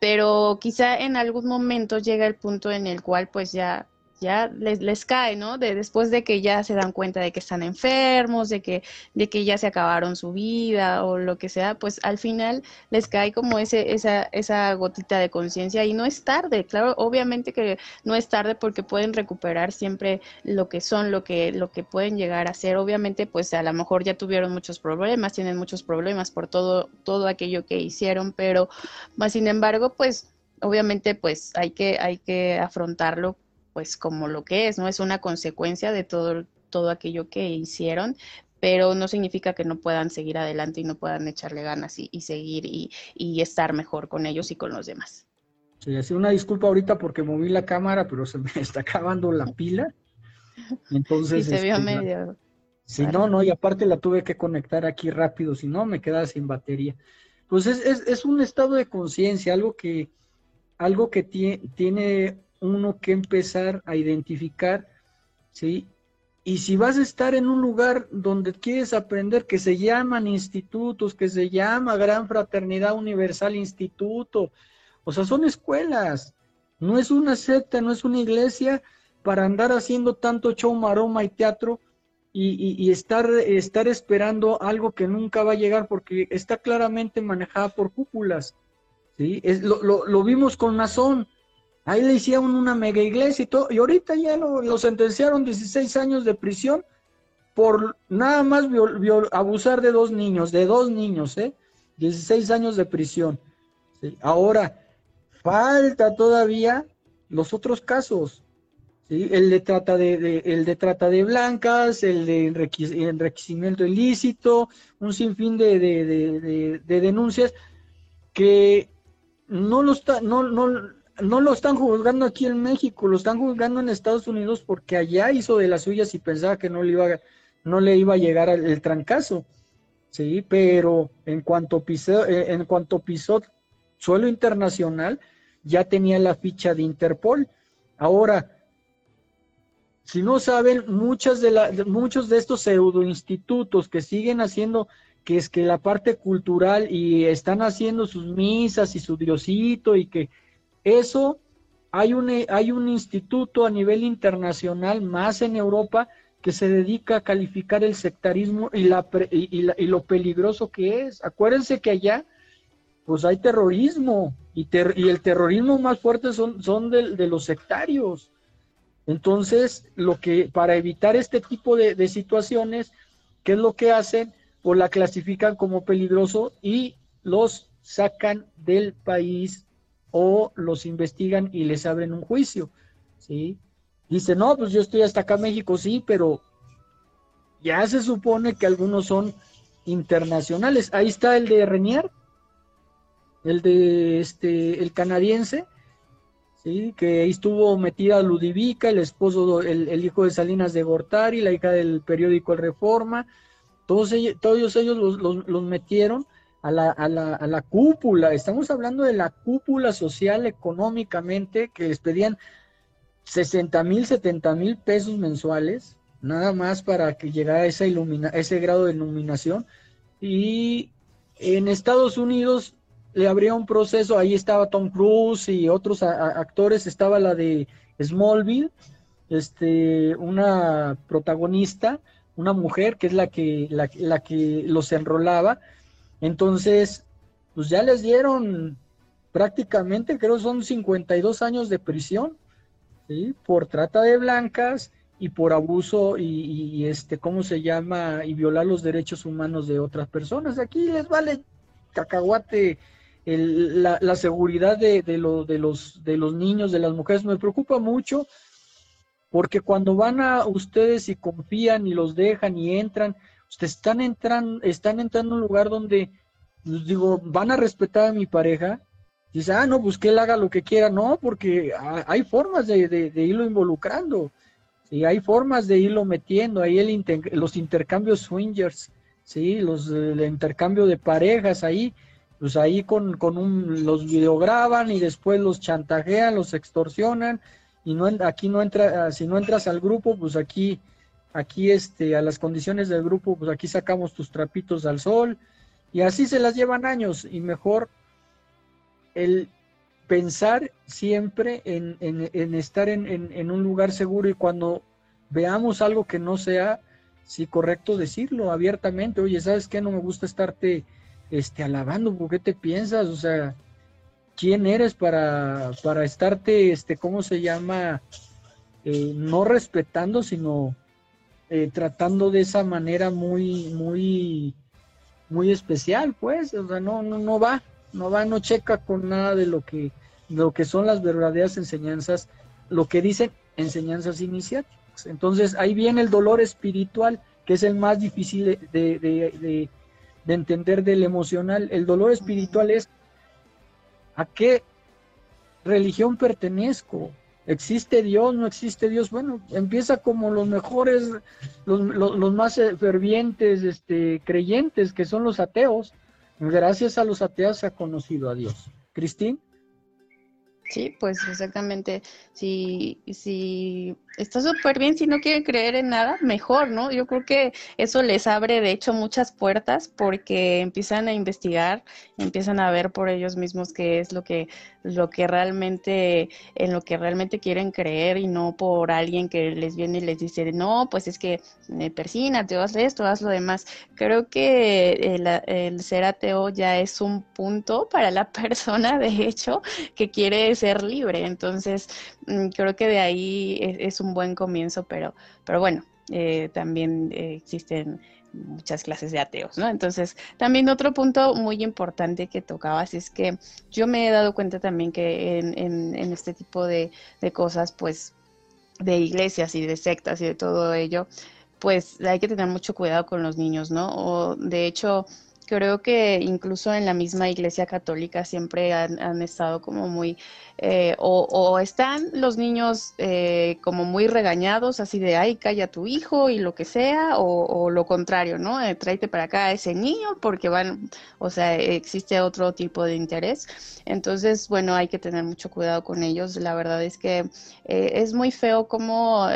pero quizá en algún momento llega el punto en el cual pues ya ya les, les cae, ¿no? De, después de que ya se dan cuenta de que están enfermos, de que, de que ya se acabaron su vida o lo que sea, pues al final les cae como ese, esa, esa gotita de conciencia y no es tarde, claro, obviamente que no es tarde porque pueden recuperar siempre lo que son, lo que, lo que pueden llegar a ser. Obviamente, pues a lo mejor ya tuvieron muchos problemas, tienen muchos problemas por todo, todo aquello que hicieron, pero más sin embargo, pues obviamente pues hay que, hay que afrontarlo pues como lo que es, ¿no? Es una consecuencia de todo, todo aquello que hicieron, pero no significa que no puedan seguir adelante y no puedan echarle ganas y, seguir y, estar mejor con ellos y con los demás. Sí, así una disculpa ahorita porque moví la cámara, pero se me está acabando la pila. Entonces. se vio este, medio. Si no, no, y aparte la tuve que conectar aquí rápido, si no me quedaba sin batería. Pues es, es, es un estado de conciencia, algo que, algo que tiene uno que empezar a identificar, ¿sí? Y si vas a estar en un lugar donde quieres aprender que se llaman institutos, que se llama Gran Fraternidad Universal Instituto, o sea, son escuelas, no es una secta, no es una iglesia para andar haciendo tanto show, maroma y teatro y, estar, esperando algo que nunca va a llegar porque está claramente manejada por cúpulas. ¿sí? Es, lo vimos con Nazón. Ahí le hicieron una mega iglesia y todo, y ahorita ya lo, sentenciaron 16 años de prisión por nada más abusar de dos niños, de dos niños, ¿eh? 16 años de prisión. Ahora, falta todavía los otros casos, ¿sí? El de trata de, el de trata de blancas, el de enriquecimiento ilícito, un sinfín de, de, denuncias que no lo está, no, no, no lo están juzgando aquí en México, lo están juzgando en Estados Unidos porque allá hizo de las suyas y pensaba que no le iba, no le iba a llegar el trancazo. Sí, pero en cuanto pisó, eh, en cuanto pisó suelo internacional, ya tenía la ficha de Interpol. Ahora, si no saben, muchas de la, muchos de estos pseudo institutos que siguen haciendo que es que la parte cultural y están haciendo sus misas y su diosito y que eso hay un, hay un instituto a nivel internacional, más en Europa, que se dedica a calificar el sectarismo y, la, y, lo peligroso que es. Acuérdense que allá, pues hay terrorismo y, y el terrorismo más fuerte son, son de, de, los sectarios. Entonces, lo que para evitar este tipo de, de situaciones, ¿qué es lo que hacen? Pues la clasifican como peligroso y los sacan del país o los investigan y les abren un juicio, ¿sí? Dice, no, pues yo estoy hasta acá México, sí, pero ya se supone que algunos son internacionales. Ahí está el de Renier, el de este, el canadiense, ¿sí? que ahí estuvo metida Ludivica, el esposo, el, hijo de Salinas de Gortari, la hija del periódico El Reforma, todos ellos, todos ellos los, los metieron a la, a, la, a la cúpula, estamos hablando de la cúpula social económicamente que les pedían 60 mil, 70 mil pesos mensuales, nada más para que llegara esa ilumina, ese grado de iluminación. Y en Estados Unidos le habría un proceso, ahí estaba Tom Cruise y otros actores, estaba la de Smallville, este, una protagonista, una mujer que es la que, la, la que los enrolaba, entonces, pues ya les dieron prácticamente, creo son 52 años de prisión, ¿sí? Por trata de blancas y por abuso y, este, ¿cómo se llama? Y violar los derechos humanos de otras personas. Aquí les vale cacahuate la, seguridad de, de, los, de los niños, de las mujeres. Me preocupa mucho porque cuando van a ustedes y confían y los dejan y entran, están entrando, están entrando a un lugar donde, les digo, van a respetar a mi pareja. Dice, ah, no, pues que él haga lo que quiera. No, porque hay formas de, de irlo involucrando. Y hay formas de irlo metiendo, ahí el los intercambios swingers, ¿sí? Los, el intercambio de parejas ahí, pues ahí con, con un, los videograban y después los chantajean, los extorsionan, y no aquí no entra, si no entras al grupo, pues aquí, aquí este, a las condiciones del grupo, pues aquí sacamos tus trapitos al sol, y así se las llevan años, y mejor el pensar siempre en, en, estar en, en, un lugar seguro y cuando veamos algo que no sea, sí, correcto decirlo abiertamente, oye, ¿sabes qué? No me gusta estarte este, alabando, ¿por qué te piensas? O sea, ¿quién eres para, para estarte, este, ¿cómo se llama? Eh, no respetando, sino eh, tratando de esa manera muy, muy, muy especial, pues, o sea, no, no, no va, no va, no checa con nada de lo que, lo que son las verdaderas enseñanzas, lo que dicen enseñanzas iniciáticas. Entonces ahí viene el dolor espiritual, que es el más difícil de, de, de, entender del emocional. El dolor espiritual es a qué religión pertenezco, ¿Existe Dios? ¿No existe Dios? Bueno, empieza como los mejores, los, los, más fervientes este, creyentes, que son los ateos. Gracias a los ateos se ha conocido a Dios. Cristín. Sí, pues exactamente. Si, si está súper bien, si no quieren creer en nada, mejor, ¿no? Yo creo que eso les abre, de hecho, muchas puertas porque empiezan a investigar, empiezan a ver por ellos mismos qué es lo que, lo que realmente, en lo que realmente quieren creer y no por alguien que les viene y les dice, no, pues es que eh, persínate, haz esto, haz lo demás. Creo que el, el ser ateo ya es un punto para la persona, de hecho, que quiere ser libre. Entonces, mm, creo que de ahí es, un buen comienzo, pero, pero bueno, eh, también eh, existen muchas clases de ateos, ¿no? Entonces, también otro punto muy importante que tocabas es que yo me he dado cuenta también que en, en, este tipo de, de, cosas, pues, de iglesias y de sectas y de todo ello, pues hay que tener mucho cuidado con los niños, ¿no? O de hecho, creo que incluso en la misma iglesia católica siempre han, estado como muy, eh, o, están los niños eh, como muy regañados, así de, ay, calla tu hijo y lo que sea, o, lo contrario, ¿no? Eh, tráete para acá a ese niño porque van, o sea, existe otro tipo de interés. Entonces, bueno, hay que tener mucho cuidado con ellos. La verdad es que es muy feo como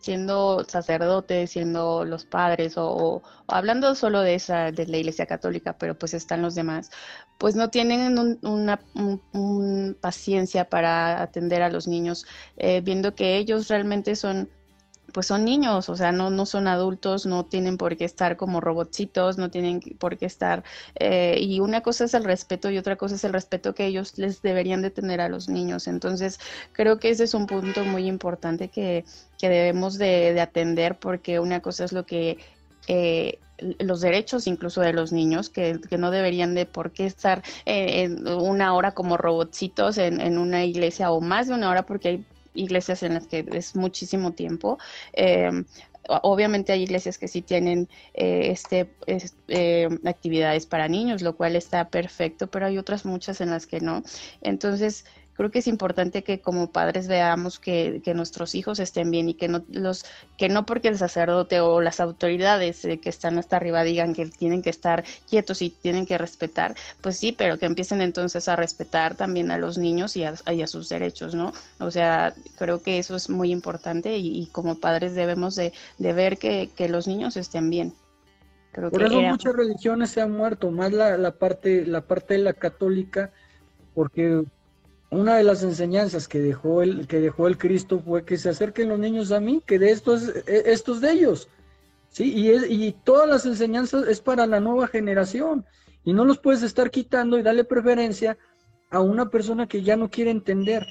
siendo sacerdotes, siendo los padres o, hablando solo de esa de la Iglesia Católica, pero pues están los demás, pues no tienen una paciencia para atender a los niños, eh, viendo que ellos realmente son pues son niños, o sea, no, no son adultos, no tienen por qué estar como robotcitos, no tienen por qué estar, eh, y una cosa es el respeto y otra cosa es el respeto que ellos les deberían de tener a los niños. Entonces, creo que ese es un punto muy importante que, que debemos de, de, atender porque una cosa es lo que... Eh, los derechos incluso de los niños, que, que, no deberían de por qué estar eh, en una hora como robotcitos en, en, una iglesia o más de una hora, porque hay iglesias en las que es muchísimo tiempo. Eh, obviamente hay iglesias que sí tienen eh, este, eh, actividades para niños, lo cual está perfecto, pero hay otras muchas en las que no. Entonces, creo que es importante que como padres veamos que, nuestros hijos estén bien y que no los que no porque el sacerdote o las autoridades eh, que están hasta arriba digan que tienen que estar quietos y tienen que respetar, pues sí, pero que empiecen entonces a respetar también a los niños y a, sus derechos, ¿no? O sea, creo que eso es muy importante y, como padres debemos de, ver que, los niños estén bien. Por eso muchas religiones se han muerto, más la, la parte la parte de la católica, porque una de las enseñanzas que dejó el, que dejó el Cristo fue que se acerquen los niños a mí, que de estos, e, estos de ellos. ¿sí? Y, y todas las enseñanzas es para la nueva generación. Y no los puedes estar quitando y darle preferencia a una persona que ya no quiere entender.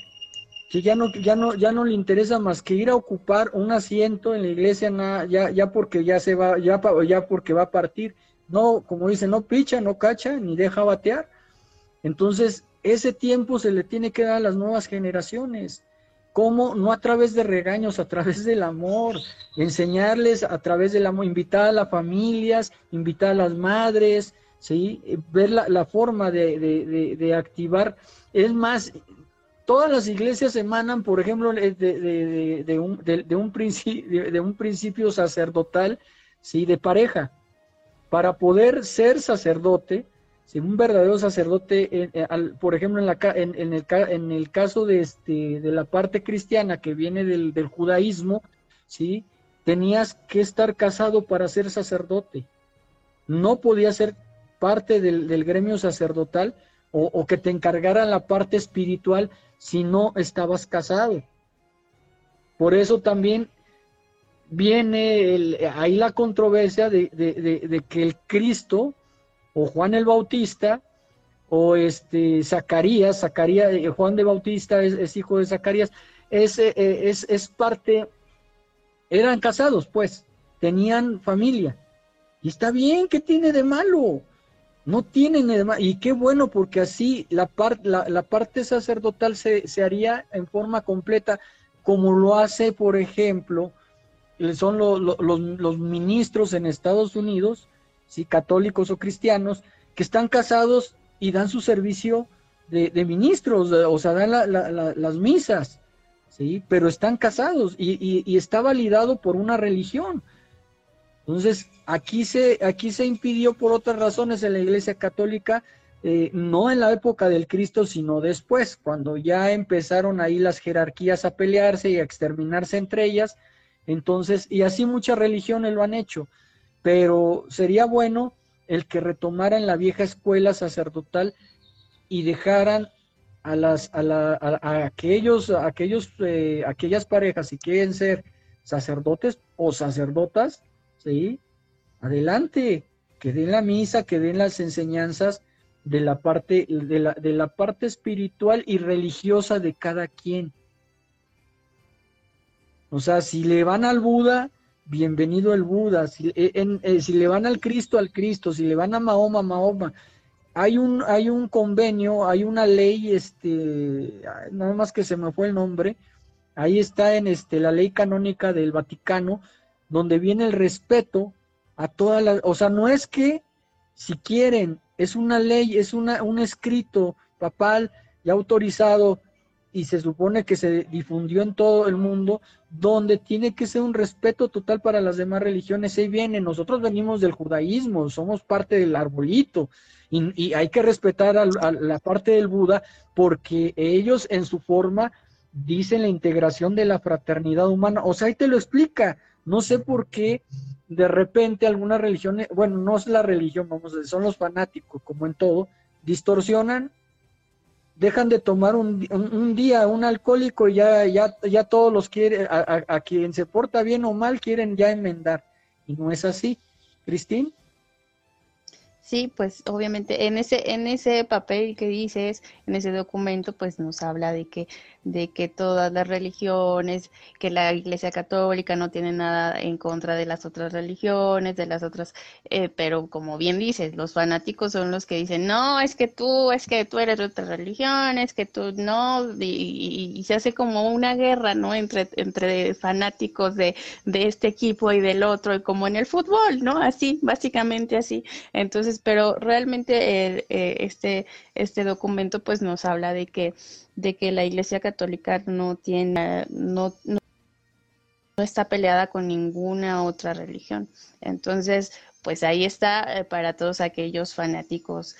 que ya no, ya no, ya no le interesa más que ir a ocupar un asiento en la iglesia, ya, ya porque ya se va, ya, ya porque va a partir. No, como dice, no picha, no cacha, ni deja batear. Entonces, ese tiempo se le tiene que dar a las nuevas generaciones. ¿Cómo? No a través de regaños, a través del amor, enseñarles a través del amor, invitar a las familias, invitar a las madres, ¿sí? ver la, forma de, activar. Es más, todas las iglesias emanan, por ejemplo, de, un, principio, de un principio sacerdotal, ¿sí? de pareja. Para poder ser sacerdote, si un verdadero sacerdote, eh, por ejemplo, en, la, en, el, en, el, caso de, este, de la parte cristiana que viene del, judaísmo, ¿sí? tenías que estar casado para ser sacerdote. No podías ser parte del, gremio sacerdotal o, que te encargaran la parte espiritual si no estabas casado. Por eso también viene ahí la controversia de que el Cristo o Juan el Bautista, o este Zacarías, Zacarías, eh, Juan de Bautista es, hijo de Zacarías, es, eh, es, es, parte, eran casados, pues, tenían familia. Y está bien, ¿qué tiene de malo? No tienen de malo. Y qué bueno, porque así la, la, parte sacerdotal se, se, haría en forma completa, como lo hace, por ejemplo, son los, los ministros en Estados Unidos, ¿sí? católicos o cristianos, que están casados y dan su servicio de, ministros, o sea, dan las misas, ¿sí? pero están casados y, está validado por una religión. Entonces, aquí se, aquí se impidió por otras razones en la Iglesia Católica, eh, no en la época del Cristo, sino después, cuando ya empezaron ahí las jerarquías a pelearse y a exterminarse entre ellas. Entonces, y así muchas religiones lo han hecho pero sería bueno el que retomaran la vieja escuela sacerdotal y dejaran a las a, la, a, aquellos aquellos eh, aquellas parejas si quieren ser sacerdotes o sacerdotas sí adelante que den la misa que den las enseñanzas de la parte de la, de la parte espiritual y religiosa de cada quien. O sea si le van al Buda bienvenido el Buda, si, eh, eh, si, le van al Cristo, al Cristo, si le van a Mahoma, Mahoma. Hay un, hay un convenio, hay una ley, este, nada más que se me fue el nombre, ahí está en este, la ley canónica del Vaticano, donde viene el respeto a todas las, o sea, no es que si quieren, es una ley, es una, un escrito papal ya autorizado y se supone que se difundió en todo el mundo, donde tiene que ser un respeto total para las demás religiones. Ahí viene, nosotros venimos del judaísmo, somos parte del arbolito, y, hay que respetar a, la parte del Buda porque ellos en su forma dicen la integración de la fraternidad humana. O sea, ahí te lo explica. No sé por qué de repente algunas religiones, bueno, no es la religión, vamos a decir, son los fanáticos, como en todo, distorsionan dejan de tomar un, un, día un alcohólico y ya, ya, ya todos los quieren, a, quien se porta bien o mal quieren ya enmendar. Y no es así. Cristín. Sí, pues obviamente en ese en ese papel que dices, en ese documento, pues nos habla de que de que todas las religiones, que la Iglesia Católica no tiene nada en contra de las otras religiones, de las otras, eh, pero como bien dices, los fanáticos son los que dicen, no, es que tú, es que tú eres de otra religión, es que tú no, y, se hace como una guerra, ¿no? Entre, entre fanáticos de, de este equipo y del otro, y como en el fútbol, ¿no? Así, básicamente así. Entonces, pero realmente eh, este, este documento pues nos habla de que de que la Iglesia Católica no tiene, no, no, está peleada con ninguna otra religión. Entonces, pues ahí está eh, para todos aquellos fanáticos,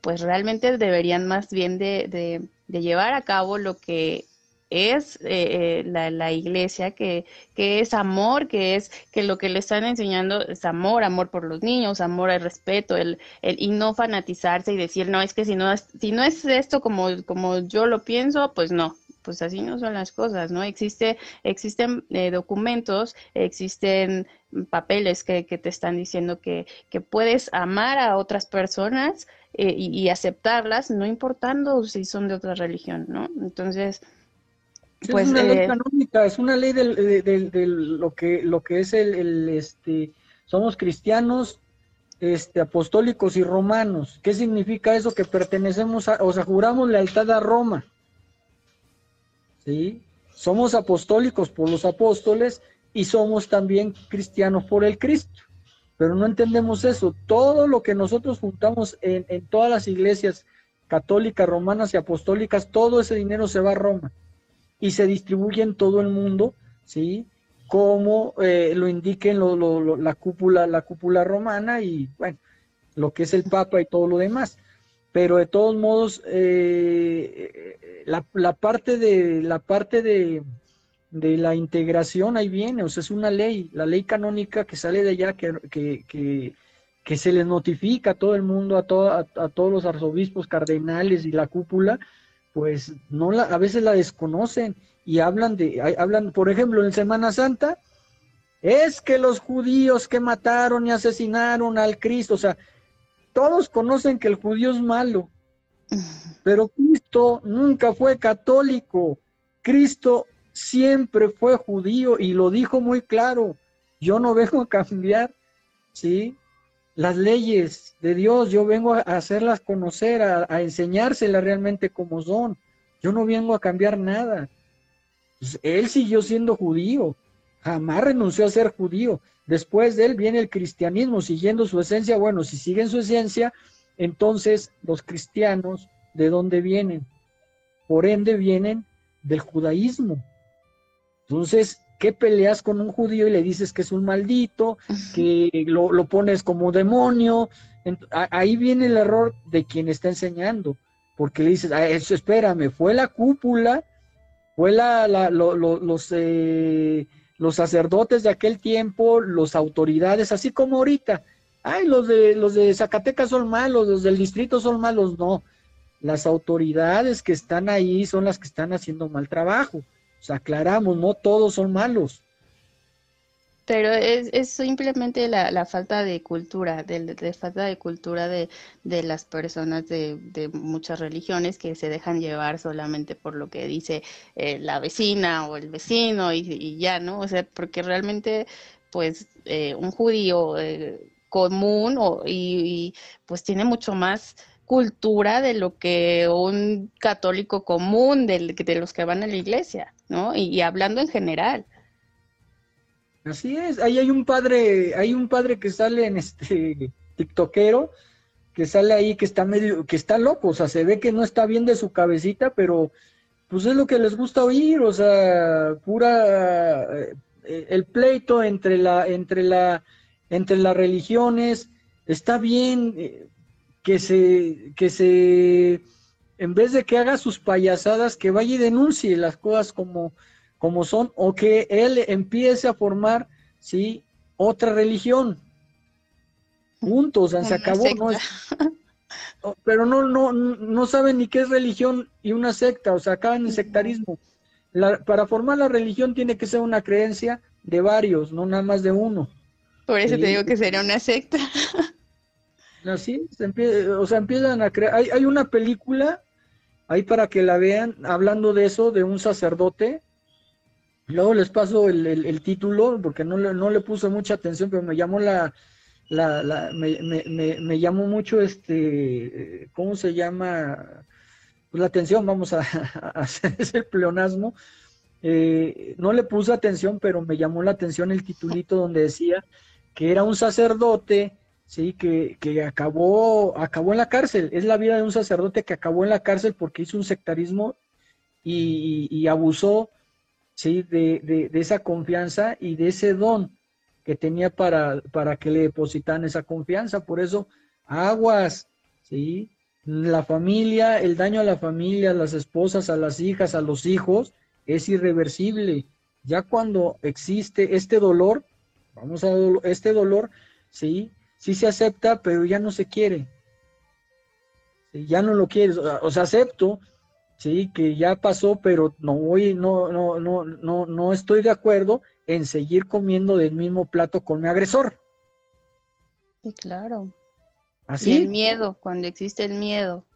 pues realmente deberían más bien de, de llevar a cabo lo que es eh, eh, la, la, iglesia, que, que, es amor, que es que lo que le están enseñando es amor, amor por los niños, amor al respeto, el, el, y no fanatizarse y decir, no, es que si no es, si no es esto como, como yo lo pienso, pues no, pues así no son las cosas, ¿no? Existe, existen eh, documentos, existen papeles que, que, te están diciendo que, que puedes amar a otras personas y, y, aceptarlas, no importando si son de otra religión, ¿no? Entonces, pues, es una ley eh, canónica, es una ley de, lo que lo que es el, este somos cristianos este apostólicos y romanos. ¿Qué significa eso? Que pertenecemos a, o sea, juramos lealtad a Roma. ¿Sí? Somos apostólicos por los apóstoles y somos también cristianos por el Cristo. Pero no entendemos eso. Todo lo que nosotros juntamos en, en todas las iglesias católicas, romanas y apostólicas, todo ese dinero se va a Roma y se distribuye en todo el mundo, ¿sí? Como eh, lo indiquen la, cúpula, la cúpula romana y, bueno, lo que es el Papa y todo lo demás. Pero de todos modos, eh, la, parte de la parte de, la integración ahí viene, o sea, es una ley, la ley canónica que sale de allá, que, que, se les notifica a todo el mundo, a, a, todos los arzobispos, cardenales y la cúpula, pues no la, a veces la desconocen y hablan de, hablan, por ejemplo, en Semana Santa, es que los judíos que mataron y asesinaron al Cristo, o sea, todos conocen que el judío es malo, pero Cristo nunca fue católico, Cristo siempre fue judío y lo dijo muy claro, yo no vengo a cambiar, ¿sí? Las leyes de Dios, yo vengo a hacerlas conocer, a, enseñárselas realmente como son. Yo no vengo a cambiar nada. Pues, él siguió siendo judío, jamás renunció a ser judío. Después de él viene el cristianismo, siguiendo su esencia. Bueno, si siguen su esencia, entonces los cristianos, ¿de dónde vienen? Por ende vienen del judaísmo. Entonces, qué peleas con un judío y le dices que es un maldito, que lo, pones como demonio? ahí viene el error de quien está enseñando, porque le dices, ah, eso espérame, fue la cúpula, fue la, los, eh, los sacerdotes de aquel tiempo, las autoridades, así como ahorita. Ay, los de, los de Zacatecas son malos, los del distrito son malos, no. Las autoridades que están ahí son las que están haciendo mal trabajo aclaramos, no todos son malos. Pero es, simplemente la, falta de cultura, de, falta de cultura de, las personas de, muchas religiones que se dejan llevar solamente por lo que dice eh, la vecina o el vecino y, ya, ¿no? O sea, porque realmente, pues, eh, un judío eh, común o, y, pues tiene mucho más cultura de lo que un católico común, de, de los que van a la iglesia, ¿no? Y, hablando en general. Así es, ahí hay un padre, hay un padre que sale en este tiktokero, que sale ahí que está medio, que está loco, o sea, se ve que no está bien de su cabecita, pero pues es lo que les gusta oír, o sea, pura eh, el pleito entre la, entre la, entre las religiones, está bien, eh, que se, que se, en vez de que haga sus payasadas, que vaya y denuncie las cosas como, como son, o que él empiece a formar, ¿sí? Otra religión. Juntos, se acabó, ¿no? pero no, no, no saben ni qué es religión y una secta, o sea, acaban en sectarismo. para formar la religión tiene que ser una creencia de varios, no nada más de uno. Por eso te digo que sería una secta. O sea, empiezan a crear. Hay, hay una película ahí para que la vean, hablando de eso, de un sacerdote. Luego les paso el, título, porque no le, no le puse mucha atención, pero me llamó la, la, la me, me, me, llamó mucho este, ¿cómo se llama? Pues la atención, vamos a, hacer ese pleonasmo. Eh, no le puse atención, pero me llamó la atención el titulito donde decía que era un sacerdote sí, que, que, acabó, acabó en la cárcel. Es la vida de un sacerdote que acabó en la cárcel porque hizo un sectarismo y, abusó, sí, de, de, esa confianza y de ese don que tenía para, para que le depositaran esa confianza. Por eso, aguas, sí, la familia, el daño a la familia, a las esposas, a las hijas, a los hijos, es irreversible. Ya cuando existe este dolor, vamos a este dolor, sí, sí se acepta, pero ya no se quiere. Ya no lo quieres, o sea, acepto, sí, que ya pasó, pero no voy, no, no, no, no, no estoy de acuerdo en seguir comiendo del mismo plato con mi agresor. Sí, claro. Así. el miedo, cuando existe el miedo.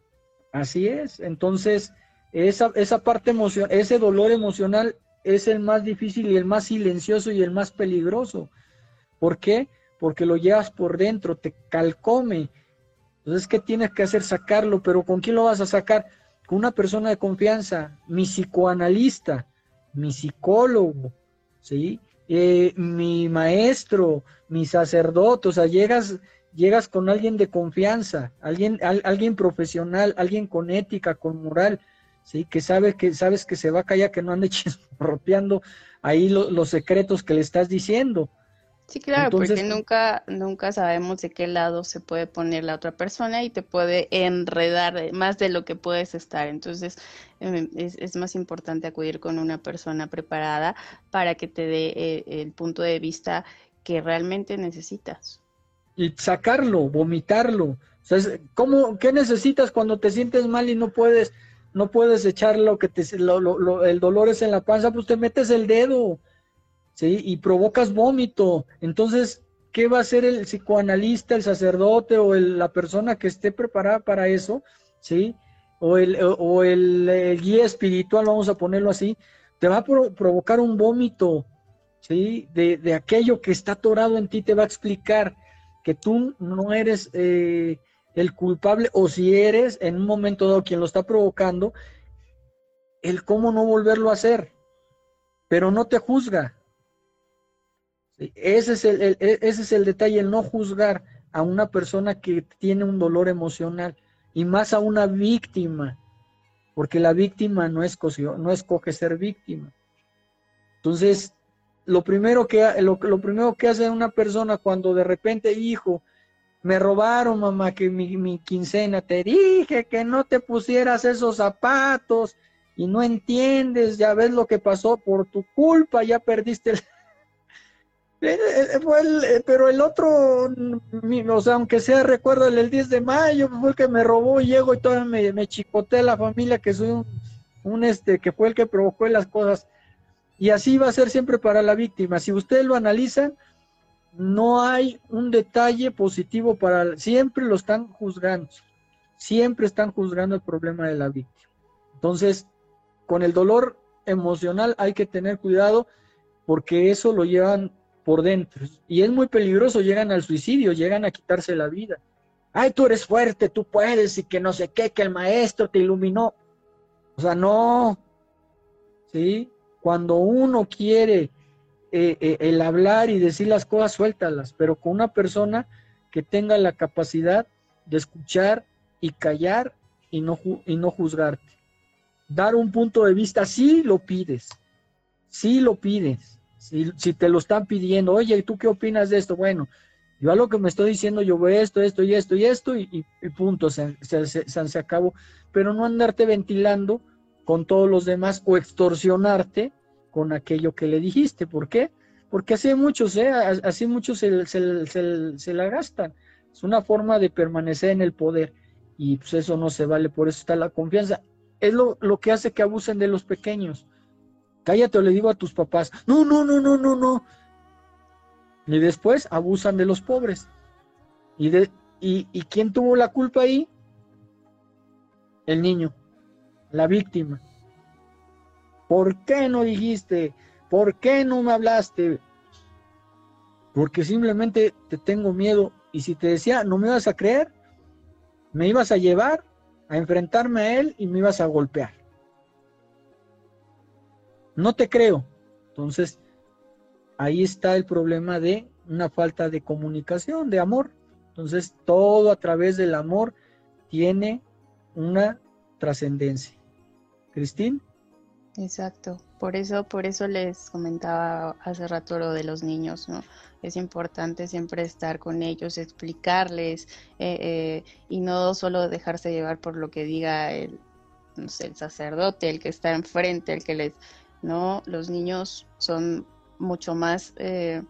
Así es. Entonces, esa, esa parte emocional, ese dolor emocional es el más difícil y el más silencioso y el más peligroso. ¿Por qué? Porque lo llevas por dentro, te calcome. Entonces, ¿qué tienes que hacer? Sacarlo, pero ¿con quién lo vas a sacar? Con una persona de confianza, mi psicoanalista, mi psicólogo, ¿sí? Eh, mi maestro, mi sacerdote, o sea, llegas, llegas con alguien de confianza, alguien, alguien profesional, alguien con ética, con moral, ¿sí? Que sabe que sabes que se va a callar, que no ande chismorroteando ahí los secretos que le estás diciendo. Sí, claro, porque nunca, nunca sabemos de qué lado se puede poner la otra persona y te puede enredar más de lo que puedes estar. Entonces, em, es, más importante acudir con una persona preparada para que te dé eh, el punto de vista que realmente necesitas. Y sacarlo, vomitarlo. O sea, ¿cómo, ¿qué necesitas cuando te sientes mal y no puedes, no puedes echar lo que te, el dolor es en la panza? Pues te metes el dedo ¿sí? Y provocas vómito. Entonces, ¿qué va a hacer el psicoanalista, el sacerdote o la persona que esté preparada para eso? ¿Sí? O el, o el, guía espiritual, vamos a ponerlo así, te va a provocar un vómito, ¿sí? De, aquello que está atorado en ti, te va a explicar que tú no eres eh, el culpable, o si eres en un momento dado quien lo está provocando, el cómo no volverlo a hacer, pero no te juzga, ese es el, e, ese es el detalle, el no juzgar a una persona que tiene un dolor emocional y más a una víctima, porque la víctima no, escogió, no escoge ser víctima. Entonces, lo primero, que, lo, lo, primero que hace una persona cuando de repente, hijo, me robaron, mamá, que mi, mi quincena, te dije que no te pusieras esos zapatos y no entiendes, ya ves lo que pasó por tu culpa, ya perdiste el pero el otro, o sea, aunque sea recuerdo el, 10 de mayo, fue el que me robó y llego y todavía me, me la familia que soy un, este, que fue el que provocó las cosas. Y así va a ser siempre para la víctima. Si ustedes lo analizan, no hay un detalle positivo para, siempre lo están juzgando, siempre están juzgando el problema de la víctima. Entonces, con el dolor emocional hay que tener cuidado porque eso lo llevan por dentro. Y es muy peligroso, llegan al suicidio, llegan a quitarse la vida. Ay, tú eres fuerte, tú puedes y que no sé qué, que el maestro te iluminó. O sea, no. ¿Sí? Cuando uno quiere eh, eh, el hablar y decir las cosas, suéltalas, pero con una persona que tenga la capacidad de escuchar y callar y no, y no juzgarte. Dar un punto de vista, sí lo pides, sí lo pides, si, te lo están pidiendo, oye, ¿y tú qué opinas de esto? Bueno, yo a lo que me estoy diciendo, yo veo esto, esto y esto y esto, y, punto, se, se, se, acabó. Pero no andarte ventilando con todos los demás o extorsionarte con aquello que le dijiste. ¿Por qué? Porque así muchos, ¿eh? así muchos se, se, la gastan. Es una forma de permanecer en el poder y pues eso no se vale, por eso está la confianza. Es lo, lo que hace que abusen de los pequeños. Cállate o le digo a tus papás. No, no, no, no, no, no. Y después abusan de los pobres. ¿Y, de, y, y quién tuvo la culpa ahí? El niño, la víctima. ¿Por qué no dijiste? ¿Por qué no me hablaste? Porque simplemente te tengo miedo. Y si te decía, no me ibas a creer, me ibas a llevar a enfrentarme a él y me ibas a golpear no te creo. Entonces, ahí está el problema de una falta de comunicación, de amor. Entonces, todo a través del amor tiene una trascendencia. Cristín. Exacto. Por eso, por eso les comentaba hace rato lo de los niños, ¿no? Es importante siempre estar con ellos, explicarles eh, eh, y no solo dejarse llevar por lo que diga el, el sacerdote, el que está enfrente, el que les ¿no? Los niños son mucho más eh,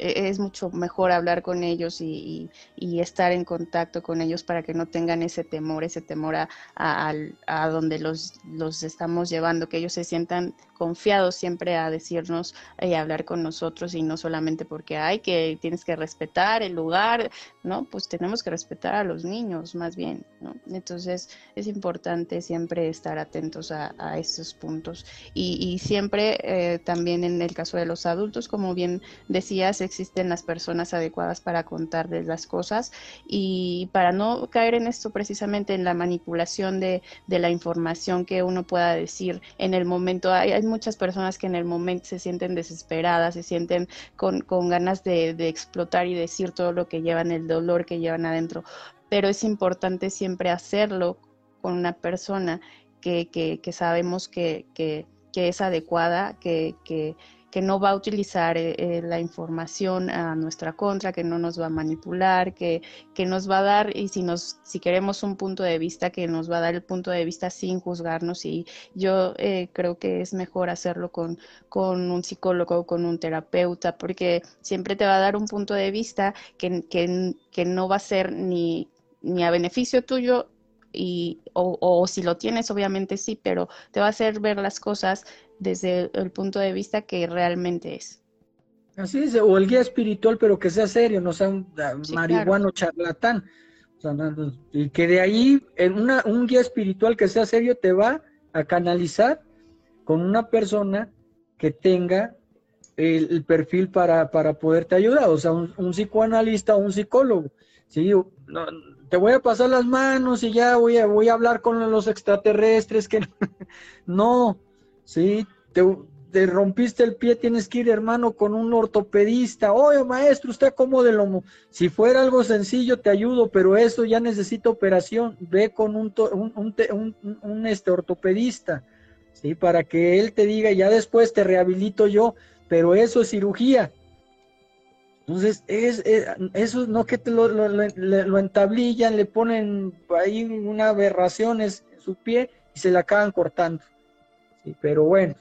e, es mucho mejor hablar con ellos y, estar en contacto con ellos para que no tengan ese temor, ese temor a, a, donde los, los estamos llevando, que ellos se sientan confiados siempre a decirnos y hablar con nosotros y no solamente porque hay que tienes que respetar el lugar, ¿no? Pues tenemos que respetar a los niños más bien, ¿no? Entonces es importante siempre estar atentos a, a estos puntos y, siempre eh, también en el caso de los adultos, como bien decías, existen las personas adecuadas para contarles las cosas y para no caer en esto precisamente en la manipulación de, de la información que uno pueda decir en el momento. Hay, hay muchas personas que en el momento se sienten desesperadas, se sienten con, ganas de, explotar y decir todo lo que llevan, el dolor que llevan adentro, pero es importante siempre hacerlo con una persona que, que, sabemos que, que, es adecuada, que, que no va a utilizar eh, eh, la información a nuestra contra, que no nos va a manipular, que, que, nos va a dar, y si, nos, si queremos un punto de vista, que nos va a dar el punto de vista sin juzgarnos. Y yo eh, creo que es mejor hacerlo con, con un psicólogo o con un terapeuta, porque siempre te va a dar un punto de vista que, que, que no va a ser ni, ni a beneficio tuyo y, o, o, si lo tienes, obviamente sí, pero te va a hacer ver las cosas desde el punto de vista que realmente es. Así es, o el guía espiritual, pero que sea serio, no sea un ah, marihuano charlatán. y que de ahí, en una, un guía espiritual que sea serio, te va a canalizar con una persona que tenga el, perfil para, para, poderte ayudar, o sea, un, psicoanalista o un psicólogo. ¿sí? Te voy a pasar las manos y ya voy a, voy a hablar con los extraterrestres, que no, ¿sí? Te, rompiste el pie, tienes que ir, hermano, con un ortopedista. Oye, maestro, usted cómo de lomo. Si fuera algo sencillo, te ayudo, pero eso ya necesita operación. Ve con un, un, este, ortopedista, ¿sí? Para que él te diga, ya después te rehabilito yo, pero eso es cirugía. Entonces, es, eso no que te lo, entablillan, le ponen ahí una aberración en su pie y se la acaban cortando pero bueno,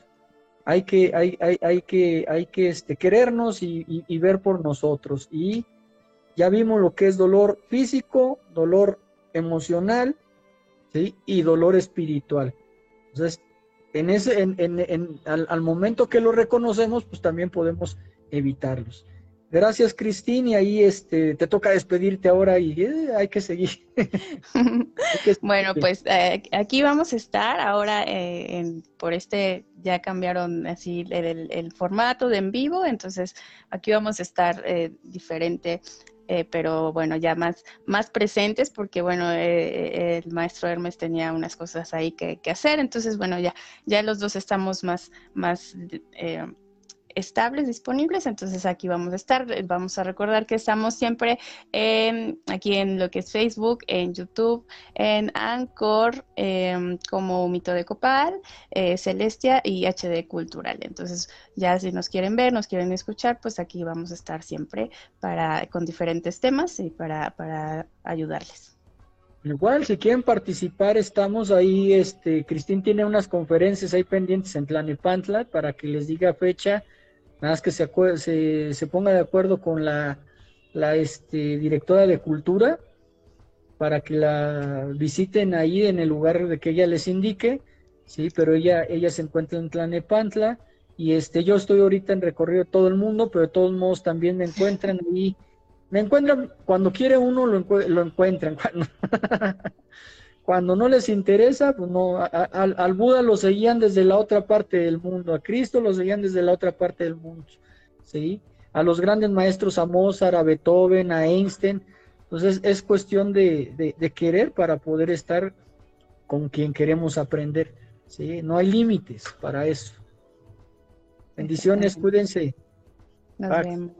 hay que, hay, hay, hay que, hay que este, querernos y, ver por nosotros. Y ya vimos lo que es dolor físico, dolor emocional y dolor espiritual. Entonces, en ese, en, en, al, al, momento que lo reconocemos, pues también podemos evitarlos. Gracias, Cristina. Y ahí este, te toca despedirte ahora y eh, hay que seguir. bueno, pues eh, aquí vamos a estar ahora eh, por este, ya cambiaron así el, formato de en vivo, entonces aquí vamos a estar diferente. pero bueno, ya más, más presentes porque bueno, el maestro Hermes tenía unas cosas ahí que, que, hacer, entonces bueno, ya, ya los dos estamos más, más estables disponibles, entonces aquí vamos a estar. Vamos a recordar que estamos siempre aquí en lo que es Facebook, en YouTube, en Anchor, em, como Mito de Copal, eh, Celestia y HD Cultural. Entonces, ya si nos quieren ver, nos quieren escuchar, pues aquí vamos a estar siempre para con diferentes temas y para, para ayudarles. Igual, si quieren participar, estamos ahí, este, Cristín tiene unas conferencias ahí pendientes en Tlanepantla para que les diga fecha Nada más que se, se, se ponga de acuerdo con la, la este, directora de cultura para que la visiten ahí en el lugar de que ella les indique, sí, pero ella, ella se encuentra en Tlanepantla y este, yo estoy ahorita en recorrido todo el mundo, pero de todos modos también me encuentran ahí, me encuentran, cuando quiere uno lo, lo encuentran, cuando, Cuando no les interesa, pues no, al Buda lo seguían desde la otra parte del mundo, a Cristo lo seguían desde la otra parte del mundo, ¿sí? A los grandes maestros, a Mozart, a Beethoven, a Einstein. Entonces es cuestión de, querer para poder estar con quien queremos aprender, ¿sí? No hay límites para eso. Bendiciones, cuídense. Nos vemos.